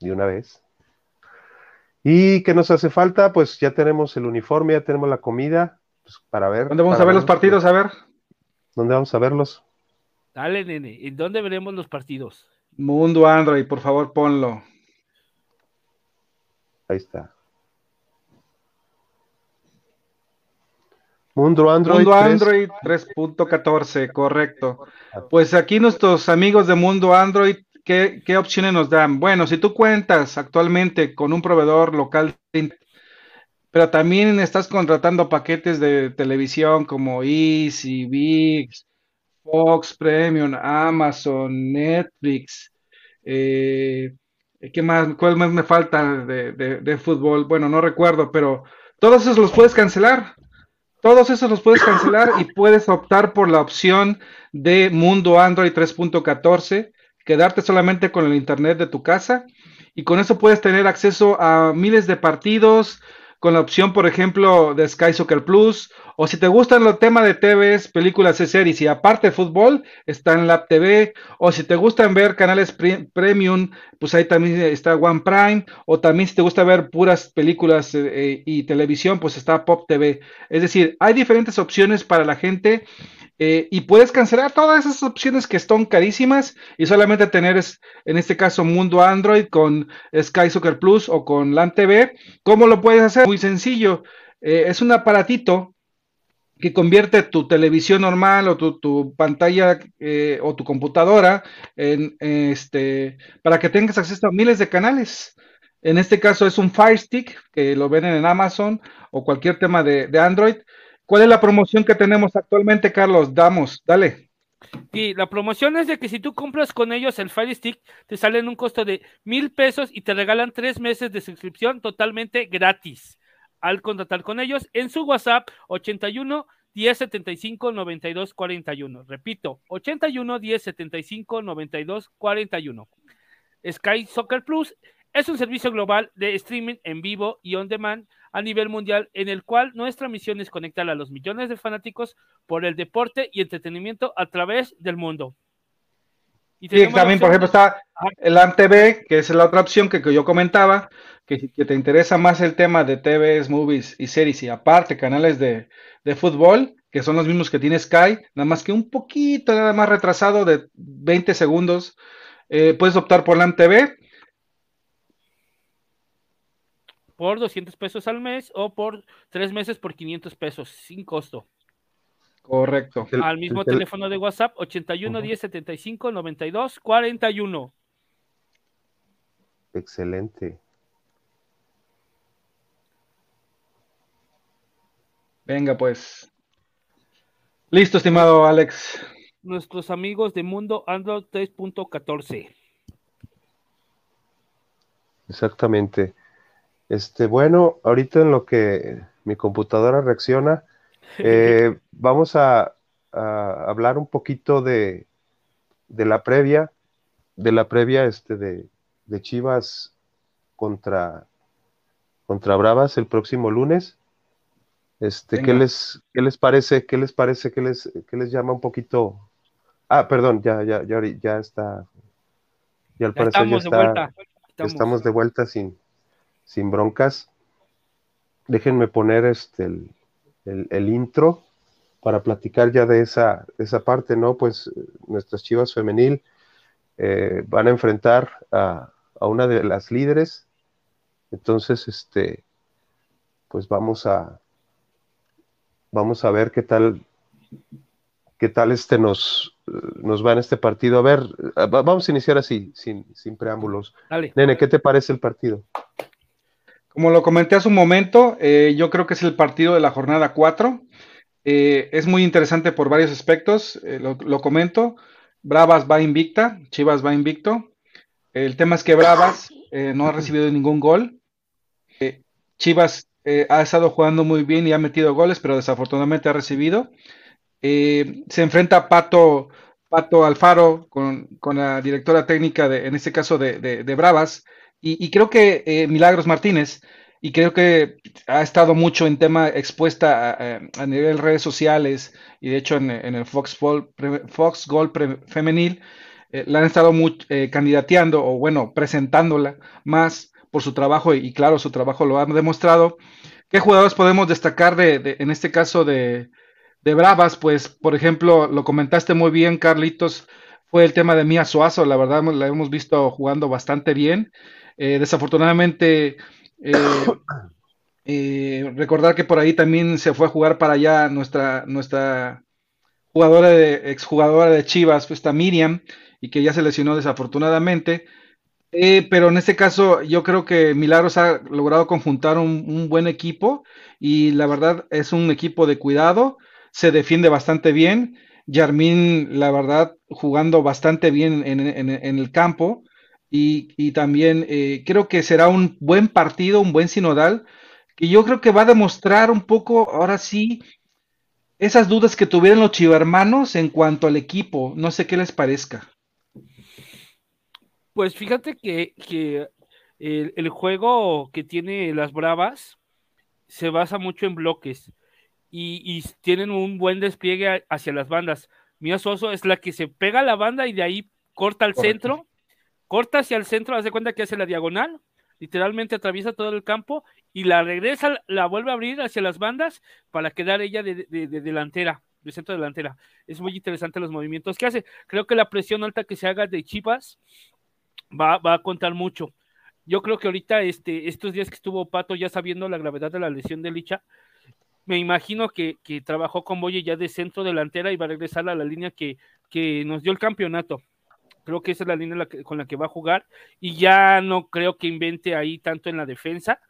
De una vez. ¿Y qué nos hace falta? Pues ya tenemos el uniforme, ya tenemos la comida, pues para ver. ¿Dónde vamos a ver los partidos? A ver. ¿Dónde vamos a verlos? Dale, nene, ¿en dónde veremos los partidos? Mundo Android, por favor, ponlo. Ahí está. Mundo Android. Mundo Android 3.14, correcto. Pues aquí nuestros amigos de Mundo Android ¿qué, ¿qué, opciones nos dan? Bueno, si tú cuentas actualmente con un proveedor local, pero también estás contratando paquetes de televisión como Easy, VIX, Fox Premium, Amazon, Netflix, eh, ¿qué más? ¿Cuál más me falta de, de fútbol? Bueno, no recuerdo, pero todos esos los puedes cancelar. Todos esos los puedes cancelar y puedes optar por la opción de Mundo Android 3.14, quedarte solamente con el internet de tu casa y con eso puedes tener acceso a miles de partidos, con la opción, por ejemplo, de Sky Soccer Plus, o si te gustan los temas de TVs, películas y series, y aparte fútbol, está en Lab TV, o si te gustan ver canales premium, pues ahí también está One Prime, o también si te gusta ver puras películas eh, eh, y televisión, pues está Pop TV. Es decir, hay diferentes opciones para la gente eh, y puedes cancelar todas esas opciones que están carísimas y solamente tener, en este caso, Mundo Android con Sky Soccer Plus o con LAN TV. ¿Cómo lo puedes hacer? Muy sencillo. Es un aparatito que convierte tu televisión normal o tu, pantalla eh, o tu computadora en, este, para que tengas acceso a miles de canales. En este caso es un Fire Stick que lo venden en Amazon o cualquier tema de, Android ¿Cuál es la promoción que tenemos actualmente, Carlos? Damos, dale. Sí, la promoción es de que si tú compras con ellos el Fire Stick, te sale en un costo de mil pesos y te regalan tres meses de suscripción totalmente gratis al contratar con ellos en su WhatsApp 81 10 75 92 41. Repito, 81 10 75 92 41. Sky Soccer Plus es un servicio global de streaming en vivo y on demand a nivel mundial en el cual nuestra misión es conectar a los millones de fanáticos por el deporte y entretenimiento a través del mundo. Y también, por ejemplo, está el ANTV, que es la otra opción que, yo comentaba, que, que, te interesa más el tema de TVs, movies y series y aparte canales de, fútbol, que son los mismos que tiene Sky, nada más que un poquito nada más retrasado de 20 segundos. Eh, puedes optar por la ANTV por 200 pesos al mes o por tres meses por 500 pesos, sin costo. Correcto. al mismo teléfono de WhatsApp, 81 10 75 92 41. Excelente. Venga, pues. Listo, estimado Alex. Nuestros amigos de Mundo Android 3.14. Exactamente. Este, bueno, ahorita en lo que mi computadora reacciona, eh, vamos a, hablar un poquito de, la previa, de la previa este, de, Chivas contra, contra Bravas el próximo lunes. Este, ¿qué les, ¿qué les parece? ¿Qué les parece? ¿Qué les, qué les llama un poquito? Ah, perdón, ya, ya, ya, ya está. Ya al parecer ya está. estamos de vuelta sin, sin broncas. Déjenme poner este el, intro para platicar ya de esa, esa parte, ¿no? Pues nuestras chivas femenil eh, van a enfrentar a, una de las líderes. Entonces, este, pues vamos a vamos a ver qué tal qué tal este nos, nos va en este partido. A ver, vamos a iniciar así, sin, sin preámbulos. Nene, ¿qué te parece el partido? Como lo comenté hace un momento, eh, yo creo que es el partido de la jornada 4. Eh, es muy interesante por varios aspectos, eh, lo, comento. Bravas va invicta, Chivas va invicto. El tema es que Bravas no ha recibido ningún gol. Chivas ha estado jugando muy bien y ha metido goles, pero desafortunadamente ha recibido. se enfrenta Pato, Pato Alfaro con, la directora técnica, de, en este caso de Bravas, y, creo que eh, Milagros Martínez, y creo que ha estado mucho en tema expuesta a, nivel redes sociales y de hecho en, el Fox, Fox Gold femenil, eh, la han estado eh, candidateando o bueno, presentándola más por su trabajo y, claro, su trabajo lo han demostrado. ¿Qué jugadores podemos destacar de, en este caso de, de Bravas? Pues, por ejemplo, lo comentaste muy bien, Carlitos, fue el tema de Mía Suazo, la verdad la hemos visto jugando bastante bien. Eh, desafortunadamente, eh, eh, recordar que por ahí también se fue a jugar para allá nuestra, nuestra jugadora de, exjugadora de Chivas, pues está Miriam, y que ya se lesionó desafortunadamente. Eh, pero en este caso yo creo que Milagros ha logrado conjuntar un, buen equipo y la verdad es un equipo de cuidado, se defiende bastante bien. Yarmín, la verdad, jugando bastante bien en, el campo y, también eh, creo que será un buen partido, un buen sinodal, que yo creo que va a demostrar un poco, ahora sí, esas dudas que tuvieron los chivermanos en cuanto al equipo. No sé qué les parezca. Pues fíjate que, el, juego que tiene las Bravas se basa mucho en bloques y, tienen un buen despliegue hacia las bandas. Mía Soso es la que se pega a la banda y de ahí corta al centro, corta hacia el centro, hace cuenta que hace la diagonal, literalmente atraviesa todo el campo y la regresa, la vuelve a abrir hacia las bandas para quedar ella de, delantera, de centro delantera. Es muy interesante los movimientos que hace. Creo que la presión alta que se haga de Chivas va, a contar mucho. Yo creo que ahorita, este, estos días que estuvo Pato ya sabiendo la gravedad de la lesión de Licha, me imagino que, trabajó con Boye ya de centro delantera y va a regresar a la línea que, nos dio el campeonato. Creo que esa es la línea con la que va a jugar y ya no creo que invente ahí tanto en la defensa.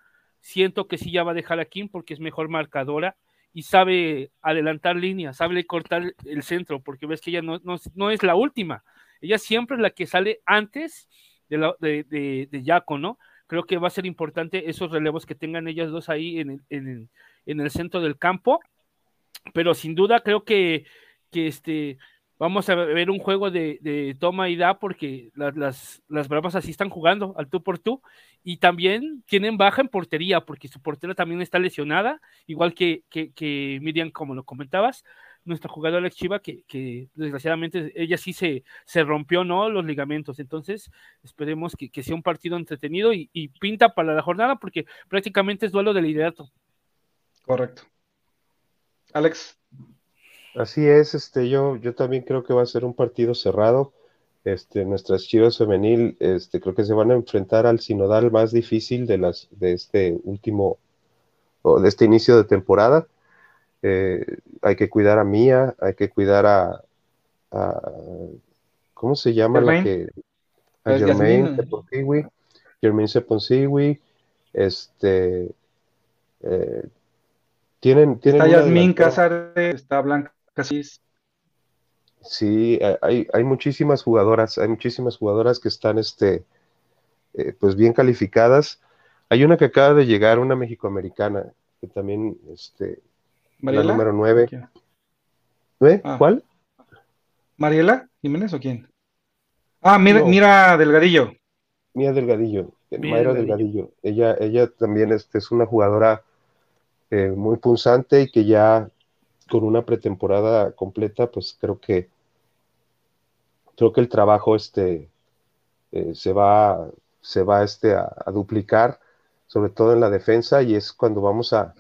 Siento que sí ya va a dejar a Kim porque es mejor marcadora y sabe adelantar líneas, sabe cortar el centro, porque ves que ella no, no es la última. Ella siempre es la que sale antes de, de, de, Yaco, ¿no? Creo que va a ser importante esos relevos que tengan ellas dos ahí en el, en en el centro del campo, pero sin duda creo que, que este, vamos a ver un juego de, toma y da porque las, las, las, Bravas así están jugando al tú por tú y también tienen baja en portería porque su portera también está lesionada, igual que, que, Miriam, como lo comentabas, nuestra jugadora Chiva, que, que, desgraciadamente ella sí se, se rompió, ¿no? Los ligamentos. Entonces, esperemos que, que sea un partido entretenido y, y, pinta para la jornada, porque prácticamente es duelo de liderato. Correcto. Alex. Así es, este, yo, yo también creo que va a ser un partido cerrado. Este, nuestras Chivas femenil, este, creo que se van a enfrentar al sinodal más difícil de las, de este último, o de este inicio de temporada eh, hay que cuidar a Mía, hay que cuidar a, ¿cómo se llama la que? A Germain Seponsigui, Germain Seponsigui, este, eh, tienen, tienen está Casares, está Blanca Casis. Sí, hay, hay muchísimas jugadoras, hay muchísimas jugadoras que están, este, eh, pues bien calificadas. Hay una que acaba de llegar, una mexicoamericana, que también, este, la número 9. ¿Eh? Ah. ¿Cuál? ¿Mariela Jiménez o quién? Ah, mira, mira Delgadillo. Mira Delgadillo, Mayra Delgadillo. Ella, ella también este, es una jugadora eh, muy punzante y que ya con una pretemporada completa, pues creo que creo que el trabajo este eh, se va se va este a, duplicar sobre todo en la defensa y es cuando vamos a,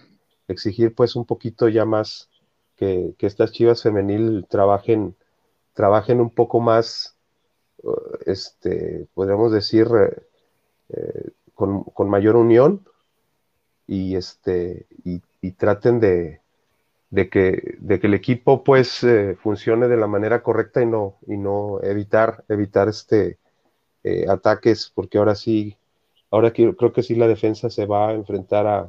exigir pues un poquito ya más que, estas chivas femenil trabajen, trabajen un poco más, uh, este, podríamos decir, eh, eh, con, mayor unión y, este, y, traten de, de, que, de que el equipo pues eh, funcione de la manera correcta y no, y no evitar, evitar este, ataques, porque ahora sí, ahora creo que sí la defensa se va a enfrentar a,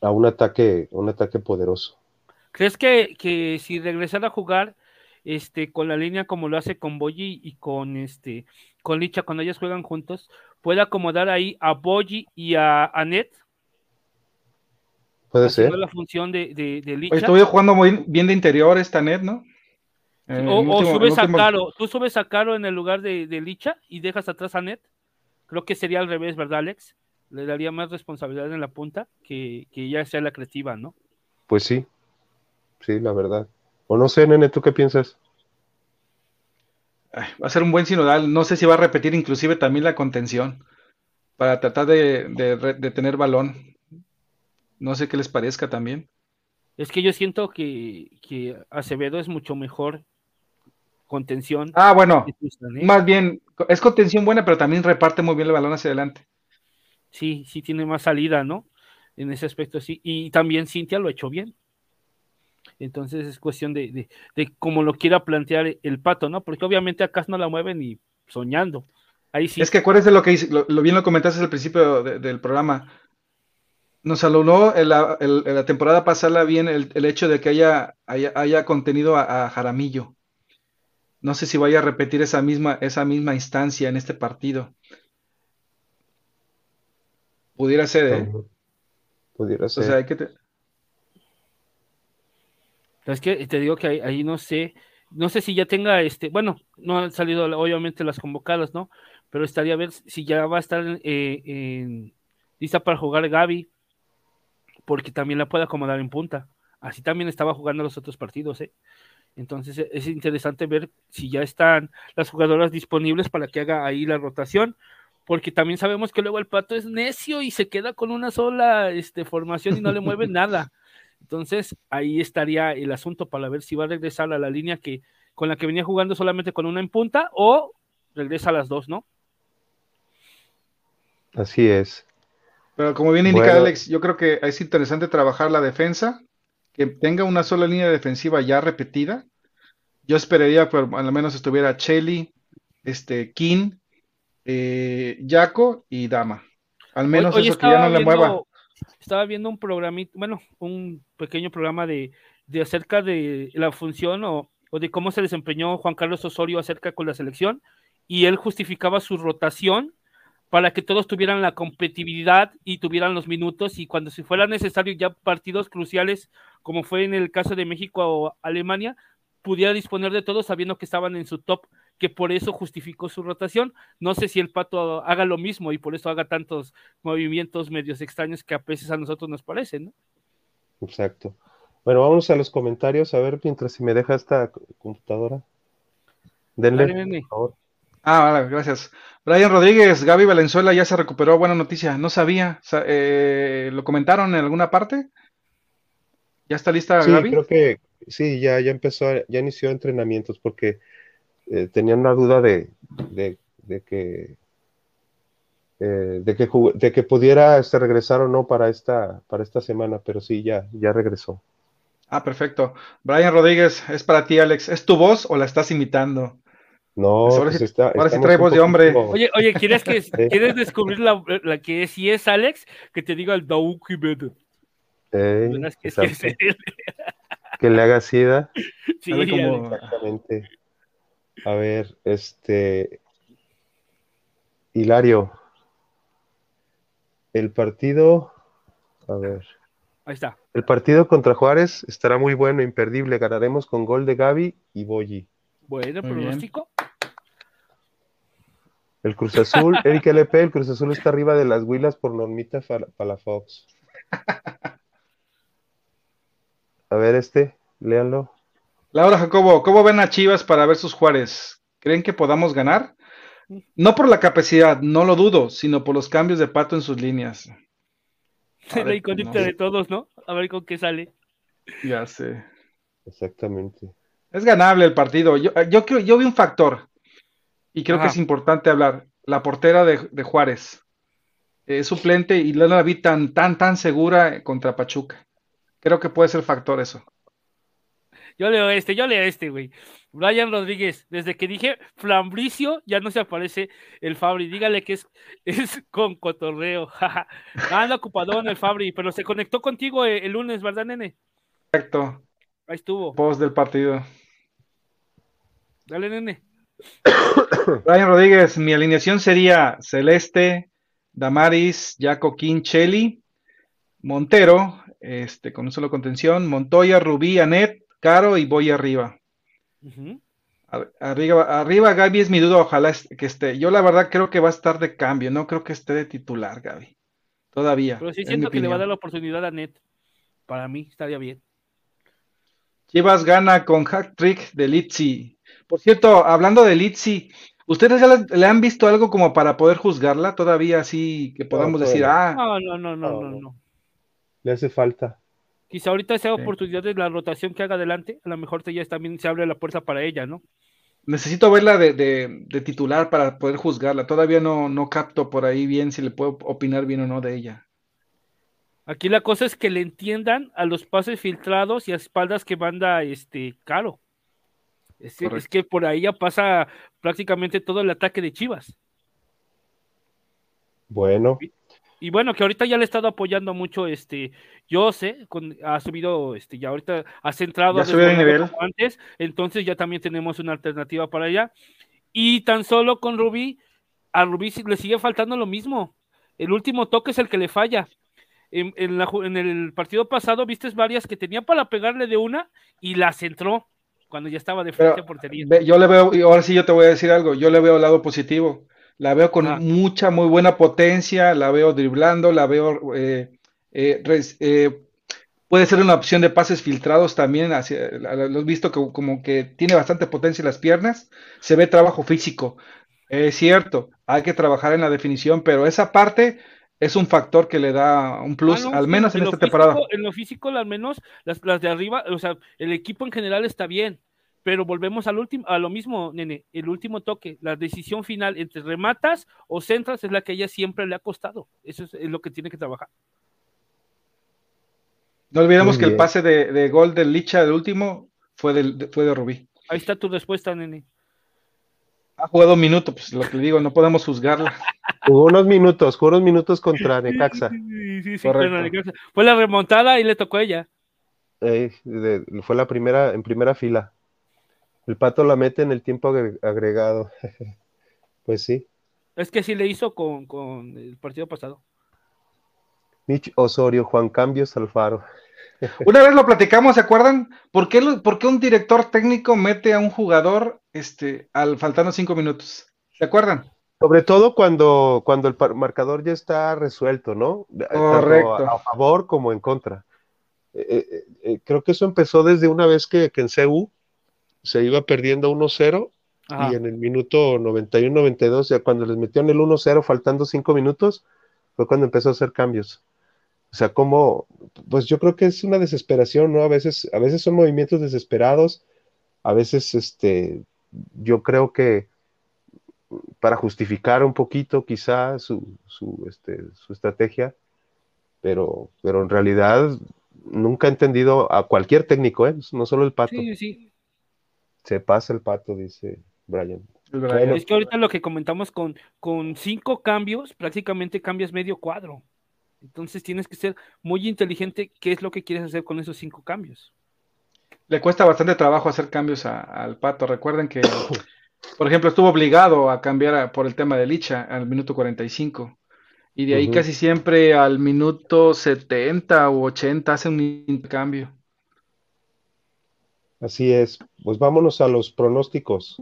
a un ataque, un ataque poderoso. ¿Crees que, que si regresara a jugar este, con la línea como lo hace con Boyi y con este con Licha cuando ellas juegan juntos, puede acomodar ahí a Boyi y a Anet? Puede ser. la función de, de, Licha. estuve jugando muy bien de interior esta Anet, ¿no? o, subes a Caro, tú subes a Caro en el lugar de, de Licha y dejas atrás a Anet. Creo que sería al revés, ¿verdad, Alex? le daría más responsabilidad en la punta que, que ya sea la creativa, ¿no? Pues sí, sí, la verdad. O no sé, nene, ¿tú qué piensas? va a ser un buen sinodal. No sé si va a repetir inclusive también la contención para tratar de, de, tener balón. No sé qué les parezca también. Es que yo siento que, que Acevedo es mucho mejor contención. Ah, bueno, más bien, es contención buena, pero también reparte muy bien el balón hacia adelante sí, sí tiene más salida, ¿no? En ese aspecto sí. Y también Cintia lo ha hecho bien. Entonces es cuestión de, de, de cómo lo quiera plantear el pato, ¿no? Porque obviamente acá no la mueven ni soñando. Ahí sí. Es que acuérdense lo que hice, lo, bien lo comentaste al principio del programa. Nos alunó en la, la temporada pasada bien el, el, hecho de que haya, haya, haya contenido a, a, Jaramillo. No sé si vaya a repetir esa misma, esa misma instancia en este partido. Pudiera ser, ¿eh? Pudiera ser. O sea, hay que te... Es que te digo que ahí, ahí, no sé, no sé si ya tenga este, bueno, no han salido obviamente las convocadas, ¿no? Pero estaría a ver si ya va a estar eh, en, lista para jugar Gaby, porque también la puede acomodar en punta. Así también estaba jugando los otros partidos, ¿eh? Entonces es interesante ver si ya están las jugadoras disponibles para que haga ahí la rotación, porque también sabemos que luego el pato es necio y se queda con una sola este, formación y no le mueve nada. Entonces, ahí estaría el asunto para ver si va a regresar a la línea que con la que venía jugando solamente con una en punta o regresa a las dos, ¿no? Así es. Pero como bien indica bueno. Alex, yo creo que es interesante trabajar la defensa, que tenga una sola línea defensiva ya repetida. Yo esperaría que al menos estuviera Chelly, este, King, eh, Jaco y Dama. Al menos Oye, eso que ya no le mueva. Estaba viendo un programita, bueno, un pequeño programa de, de acerca de la función o, o, de cómo se desempeñó Juan Carlos Osorio acerca con la selección y él justificaba su rotación para que todos tuvieran la competitividad y tuvieran los minutos y cuando si fuera necesario ya partidos cruciales como fue en el caso de México o Alemania pudiera disponer de todos sabiendo que estaban en su top que por eso justificó su rotación. No sé si el pato haga lo mismo y por eso haga tantos movimientos medios extraños que a veces a nosotros nos parecen, ¿no? Exacto. Bueno, vamos a los comentarios, a ver mientras si me deja esta computadora. Denle, Dale, por favor. Ah, vale, gracias. Brian Rodríguez, Gaby Valenzuela ya se recuperó, buena noticia, no sabía. Sa- eh, ¿Lo comentaron en alguna parte? ¿Ya está lista Sí, Gaby? creo que sí, ya, ya empezó, ya inició entrenamientos porque eh, tenían la duda de, de, de que eh, de que jug- de que pudiera este, regresar o no para esta para esta semana, pero sí, ya, ya regresó. Ah, perfecto. Brian Rodríguez, es para ti, Alex. ¿Es tu voz o la estás imitando? No, Pues ahora pues sí- está, ahora sí estamos trae un voz de hombre. Oye, oye, ¿quieres, que, ¿quieres descubrir la, la que si es Alex? Que te diga el Dauki Bedo. eh, que es exacto, él. que le haga sida. Sí. Exactamente. A ver, este. Hilario. El partido. A ver. Ahí está. El partido contra Juárez estará muy bueno, imperdible. Ganaremos con gol de Gaby y Boyi. Bueno, pronóstico. El Cruz Azul, Eric LP, el Cruz Azul está arriba de las Huilas por Normita Palafox. A ver, este, léanlo. Laura Jacobo, ¿cómo ven a Chivas para ver sus Juárez? ¿Creen que podamos ganar? No por la capacidad, no lo dudo, sino por los cambios de pato en sus líneas. La no. de todos, ¿no? A ver con qué sale. Ya sé. Exactamente. Es ganable el partido. Yo, yo, creo- yo vi un factor y creo que es importante hablar. La portera de, de Juárez. Es suplente y no la vi tan, tan, tan segura contra Pachuca. Creo que puede ser factor eso. Yo leo este, yo leo este, güey. Brian Rodríguez, desde que dije Flambricio, ya no se aparece el Fabri. Dígale que es, es con cotorreo. Anda ocupadón el Fabri, pero se conectó contigo eh, el, lunes, ¿verdad, nene? Perfecto. Ahí estuvo. Post del partido. Dale, nene. Brian Rodríguez, mi alineación sería Celeste, Damaris, Jaco Chelly, Montero, este, con un solo contención, Montoya, Rubí, Anet, Caro y voy arriba. Arriba, arriba Gaby es mi duda, ojalá que esté. Yo la verdad creo que va a estar de cambio, no creo que esté de titular, Gaby. Todavía. Pero sí siento que le va a dar la oportunidad a Net. Para mí estaría bien. Chivas gana con hat trick de Litsi. Por cierto, hablando de Litsi, ¿ustedes ya le, le han visto algo como para poder juzgarla todavía así que podamos decir, ah, No, no, no, no, No, no. Le hace falta. Quizá ahorita sea Sí. oportunidad de la rotación que haga adelante. A lo mejor ya también se abre la puerta para ella, ¿no? necesito verla de, de- de titular para poder juzgarla. Todavía no, no capto por ahí bien si le puedo opinar bien o no de ella. Aquí la cosa es que le entiendan a los pases filtrados y a espaldas que manda este Caro. Es, que- es que por ahí ya pasa prácticamente todo el ataque de Chivas. Bueno, Y bueno, que ahorita ya le he estado apoyando mucho, este, yo sé, con, ha subido, este, ya ahorita ha centrado antes, entonces ya también tenemos una alternativa para allá. Y tan solo con Rubí, a Rubí le sigue faltando lo mismo. El último toque es el que le falla. En, en la ju- en el partido pasado, viste varias que tenía para pegarle de una y la centró cuando ya estaba de frente Pero, a portería. Yo le veo, y ahora sí yo te voy a decir algo, yo le veo el lado positivo. La veo con Ah. mucha, muy buena potencia, la veo driblando, la veo, eh, eh, res- eh, puede ser una opción de pases filtrados también, hacia, lo he visto que, como que tiene bastante potencia en las piernas, se ve trabajo físico. Es cierto, hay que trabajar en la definición, pero esa parte es un factor que le da un plus, Ah, no, al menos en lo esta temporada. físico- en lo físico, al menos, las, las de arriba, o sea, el equipo en general está bien, pero volvemos al último, a lo mismo, nene, el último toque, la decisión final entre rematas o centras es la que a ella siempre le ha costado. Eso es, es lo que tiene que trabajar. No olvidemos que el pase de, de gol del Licha, el último, fue, del, de- fue de Rubí. Ahí está tu respuesta, nene. Ha jugado un minuto, pues lo que le digo, no podemos juzgarla. jugó unos minutos, jugó unos minutos contra Necaxa. Sí, sí, sí, Necaxa. Fue la remontada y le tocó a ella. Eh, de- fue la primera, en primera fila. El pato la mete en el tiempo agre- agregado. Pues sí. Es que sí le hizo con, con el partido pasado. Mitch Osorio, Juan Cambios Alfaro. Una vez lo platicamos, ¿se acuerdan? ¿Por qué, lo- por qué un director técnico mete a un jugador este, al faltando cinco minutos? ¿Se acuerdan? Sobre todo cuando, cuando el marcador ya está resuelto, ¿no? Eh, Tanto Correcto. a, favor como en contra. Eh, eh, eh, creo que eso empezó desde una vez que, que en CU se iba perdiendo 1-0 Ajá. y en el minuto 91-92, ya cuando les metieron el 1-0 faltando 5 minutos, fue cuando empezó a hacer cambios. O sea, como, pues yo creo que es una desesperación, ¿no? A veces, a veces son movimientos desesperados, a veces, este, yo creo que para justificar un poquito quizá su, su, este, su estrategia, pero, pero en realidad nunca he entendido a cualquier técnico, ¿eh? No solo el pato. Sí, sí. Se pasa el pato, dice Brian. Bueno. Es que ahorita lo que comentamos con, con cinco cambios, prácticamente cambias medio cuadro. Entonces tienes que ser muy inteligente qué es lo que quieres hacer con esos cinco cambios. Le cuesta bastante trabajo hacer cambios a- al Pato. Recuerden que, por ejemplo, estuvo obligado a cambiar a- por el tema de Licha al minuto 45. Y de ahí casi siempre al minuto 70 u 80 hace un intercambio. Así es. Pues vámonos a los pronósticos.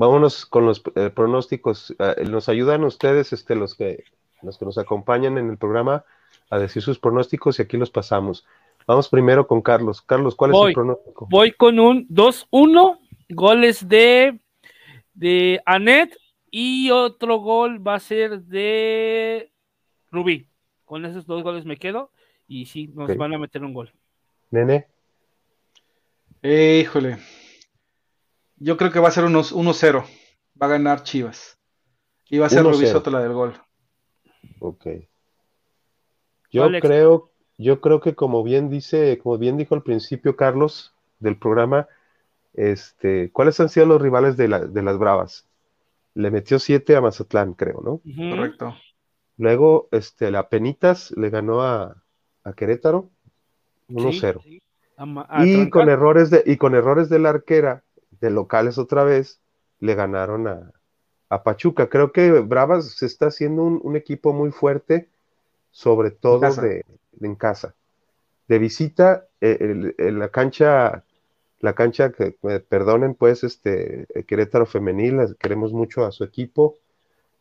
Vámonos con los eh, pronósticos. Eh, nos ayudan ustedes, este, los que, los que nos acompañan en el programa, a decir sus pronósticos y aquí los pasamos. Vamos primero con Carlos. Carlos, ¿cuál es el pronóstico? Voy con un 2-1, goles de, de Anet y otro gol va a ser de Rubí. Con esos dos goles me quedo y sí, nos van a meter un gol. Nene, Eh, híjole. Yo creo que va a ser unos 1-0. Va a ganar Chivas. Y va a ser 1-0. Rubí Soto la del gol. ok. Yo Alex. creo, yo creo que como bien dice, como bien dijo al principio Carlos del programa, este, ¿cuáles han sido los rivales de, la- de las Bravas? Le metió siete a Mazatlán, creo, ¿no? Correcto. Luego, este, la Penitas le ganó a, a Querétaro 1-0. Sí, sí. A ma- a Y trancar. con errores de, y con errores de la arquera, de locales otra vez, le ganaron a, a Pachuca. Creo que Bravas se está haciendo un, un equipo muy fuerte, sobre todo casa. de, de en casa. De visita, eh, la cancha, la cancha que me perdonen, pues, este Querétaro femenil, queremos mucho a su equipo.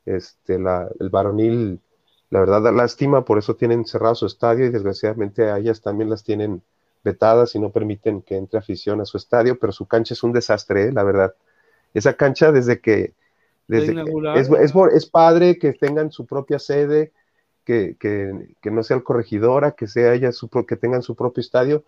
Este, la, el varonil, la verdad da lástima, por eso tienen cerrado su estadio y desgraciadamente a ellas también las tienen vetadas y no permiten que entre afición a su estadio, pero su cancha es un desastre, ¿eh? la verdad. Esa cancha desde que, desde que- inaugurar. es, es, es padre que tengan su propia sede, que, que, no sea el corregidora, que sea ella su, que tengan su propio estadio,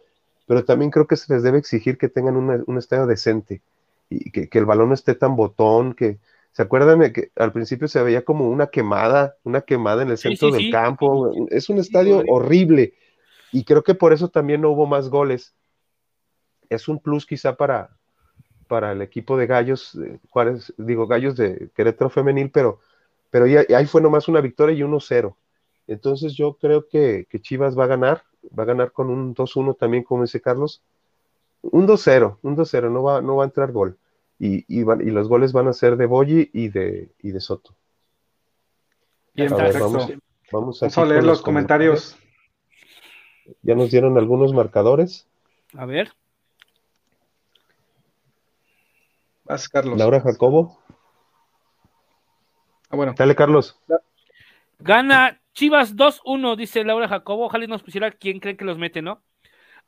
pero también creo que se les debe exigir que tengan un estadio decente y que, que, el balón no esté tan botón, que se acuerdan de que al principio se veía como una quemada, una quemada en el centro del campo, es un estadio horrible y creo que por eso también no hubo más goles. Es un plus quizá para, para el equipo de Gallos, Juárez, digo Gallos de Querétaro Femenil, pero, pero ya, ahí fue nomás una victoria y 1-0. Entonces yo creo que, Chivas va a ganar, va a ganar con un 2-1 también, como dice Carlos. Un 2-0, un 2-0, no va, no va a entrar gol. Y, y, los goles van a ser de Boyi y de, y de Soto. Bien, vamos, vamos, a leer los comentarios. Ya nos dieron algunos marcadores. A ver. Vas, Carlos. Laura Jacobo. Ah, bueno. Dale, Carlos. Gana Chivas 2-1, dice Laura Jacobo. Ojalá nos pusiera quién cree que los mete, ¿no?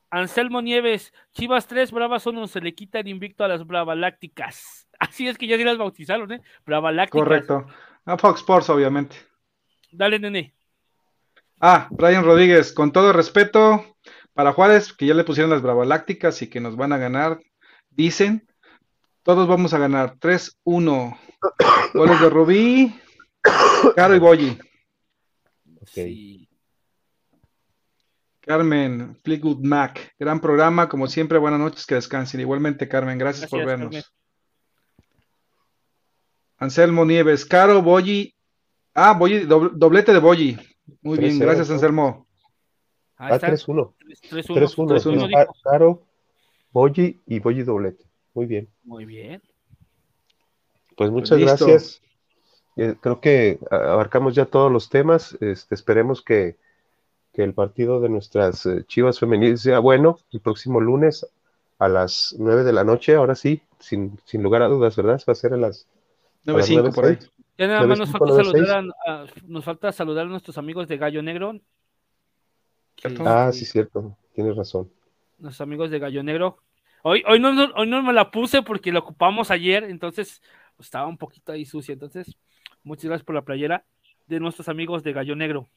Anselmo Nieves, Chivas 3, Bravas 1, se le quita el invicto a las Bravalácticas. Así es que ya sí las bautizaron, ¿eh? Bravalácticas. Correcto. A Fox Sports, obviamente. Dale, nene. Ah, Brian Rodríguez, con todo respeto para Juárez, que ya le pusieron las Bravalácticas y que nos van a ganar, dicen, todos vamos a ganar 3-1. Goles de Rubí, Caro y Boyi. Carmen, Fleetwood Mac, gran programa, como siempre, buenas noches, que descansen. Igualmente, Carmen, gracias, por vernos. Anselmo Nieves, Caro, Boyi, ah, Boyi, doblete de Boyi. Muy bien, gracias, Anselmo. Ah, 3-1. 3-1. Caro, Boyi y Boyi doblete. Muy bien. Muy bien. Pues muchas gracias. Eh, creo que abarcamos ya todos los temas. Este, esperemos que, el partido de nuestras eh, Chivas femeniles sea bueno el próximo lunes a las 9 de la noche. Ahora sí, sin, lugar a dudas, ¿verdad? Va a ser a las 9.05 por ahí. Ya nada más nos falta, saludar a, nos falta saludar a nuestros amigos de Gallo Negro. ah, sí, cierto. Tienes razón. Nuestros amigos de Gallo Negro. Hoy, hoy, no, hoy no me la puse porque la ocupamos ayer, entonces estaba un poquito ahí sucia. Entonces, Muchas gracias por la playera de nuestros amigos de Gallo Negro.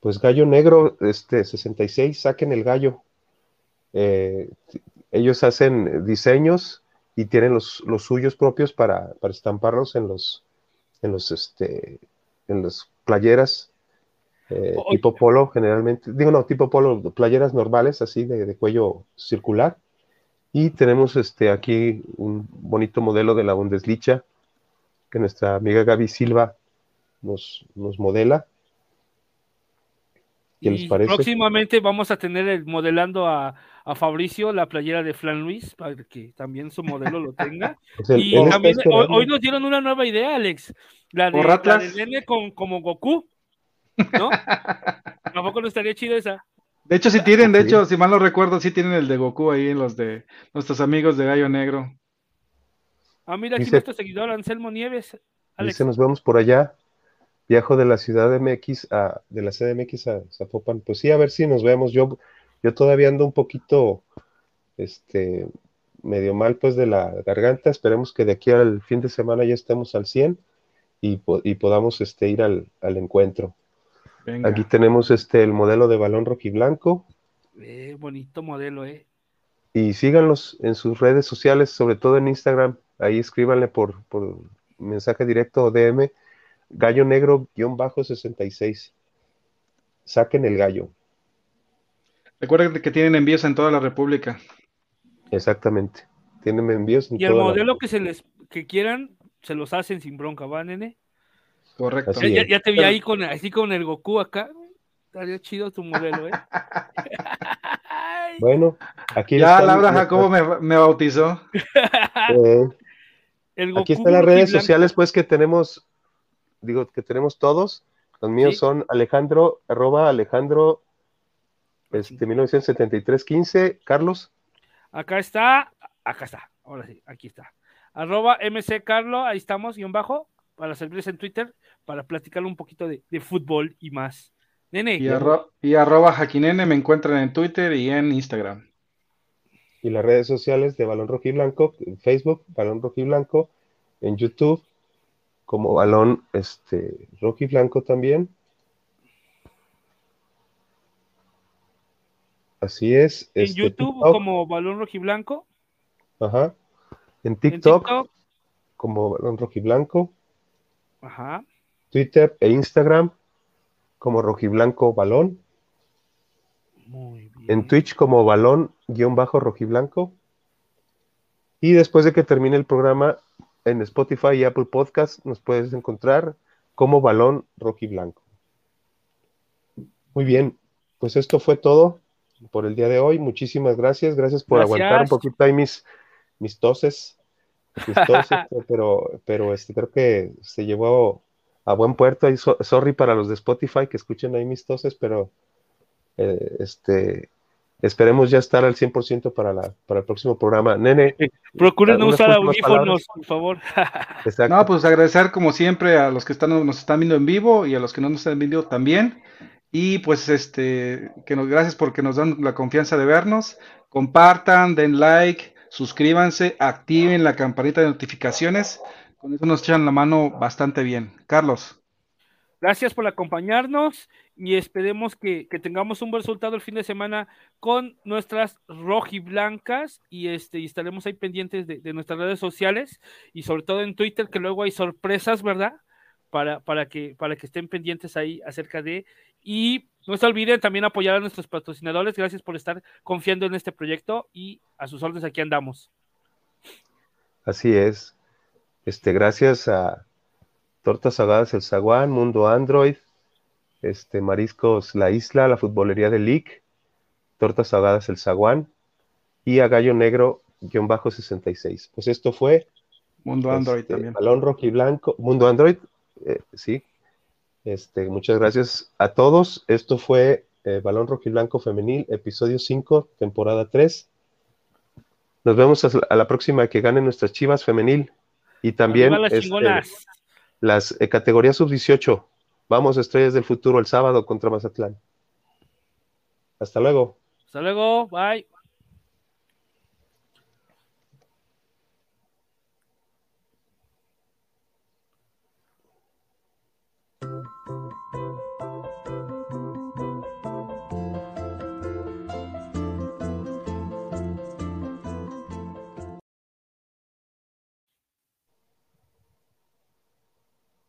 Pues Gallo Negro, este 66, saquen el gallo. Eh, ellos hacen diseños y tienen los, suyos propios para, estamparlos en los en los este en las playeras eh, tipo polo generalmente digo no tipo polo playeras normales así de, de, cuello circular y tenemos este aquí un bonito modelo de la Bundesliga que nuestra amiga Gaby Silva nos, nos modela. ¿Qué les parece? Próximamente vamos a tener el, modelando a, a, Fabricio la playera de Flan Luis para que también su modelo lo tenga. y también hoy, nos dieron una nueva idea, Alex. La de, la Nene con, como Goku. ¿No? Tampoco no estaría chido esa. De hecho, sí tienen, de hecho, si mal no recuerdo, sí tienen el de Goku ahí en los de nuestros amigos de Gallo Negro. Ah, mira, aquí nuestro seguidor Anselmo Nieves. Dice, nos vemos por allá. Viajo de la ciudad de MX a, de la CDMX a Zapopan. Pues sí, a ver si nos vemos. Yo, yo todavía ando un poquito, este, medio mal pues de la garganta. Esperemos que de aquí al fin de semana ya estemos al 100 y, y podamos este, ir al, encuentro. Aquí tenemos este, el modelo de balón rojiblanco. Eh, bonito modelo, eh. Y síganlos en sus redes sociales, sobre todo en Instagram, Ahí escríbanle por, por mensaje directo o DM, gallo negro-66. Saquen el gallo. Recuerden que tienen envíos en toda la República. Exactamente. Tienen envíos en y el modelo que se les que quieran, se los hacen sin bronca, ¿va, nene? Correcto. Ya, te vi ahí con, así con el Goku acá. Estaría chido tu modelo, ¿eh? bueno, aquí ya Laura Jacobo me, me bautizó. Eh, Aquí están las redes sociales, pues, que tenemos, digo, que tenemos todos. Los míos son Alejandro, arroba Alejandro, este, 1973-15. Carlos. Acá está, acá está, ahora sí, aquí está. Arroba MC Carlos, ahí estamos, guion bajo, para servirles en Twitter, para platicar un poquito de, fútbol y más. Nene. Y, y arroba Jaquinene me encuentran en Twitter y en Instagram y las redes sociales de Balón Rojo y Blanco, en Facebook, Balón Rojo y Blanco, en YouTube, como balón este, rojo y blanco también. Así es. En este, YouTube TikTok, como balón rojiblanco. Ajá. En TikTok. como balón rojiblanco. Ajá. Twitter e Instagram como rojiblanco balón. Muy bien. En Twitch como balón guion bajo rojiblanco. Y después de que termine el programa en Spotify y Apple Podcast nos puedes encontrar como balón rojiblanco. Muy bien, pues esto fue todo por el día de hoy. Muchísimas gracias. Gracias por Gracias. aguantar un poquito ahí mis, mis toses. Mis toses, pero, pero este, creo que se llevó a buen puerto. Y so- sorry para los de Spotify que escuchen ahí mis toses, pero eh, este, esperemos ya estar al 100% para, la, para el próximo programa. Nene, Procuren no ¿Algunas usar audífonos, por favor. exacto. No, pues agradecer como siempre a los que están, nos están viendo en vivo y a los que no nos están viendo también. Y pues este, que nos, gracias porque nos dan la confianza de vernos. Compartan, den like, suscríbanse, activen la campanita de notificaciones. Con eso nos echan la mano bastante bien. Carlos, Gracias por acompañarnos y esperemos que, que tengamos un buen resultado el fin de semana con nuestras rojiblancas y este y estaremos ahí pendientes de, de nuestras redes sociales y sobre todo en Twitter que luego hay sorpresas, ¿verdad? Para, para, que, para que estén pendientes ahí acerca de y no se olviden también apoyar a nuestros patrocinadores. Gracias por estar confiando en este proyecto y a sus órdenes aquí andamos. Así es. Este, gracias a Tortas Ahogadas El Zaguán, Mundo Android, este, Mariscos La Isla, la Futbolería de League, Tortas Ahogadas El Zaguán y a Gallo Negro guion bajo 66. Pues esto fue Mundo Android este, también. Balón Rojo y Blanco, Mundo Android, eh, sí. Este, muchas gracias a todos. Esto fue eh, Balón Rojo y Blanco Femenil, episodio 5, temporada 3. Nos vemos a la próxima que ganen nuestras chivas femenil. Y también las este, las eh, categorías sub-18. Vamos, Estrellas del Futuro, el sábado contra Mazatlán. Hasta luego. Hasta luego. Bye.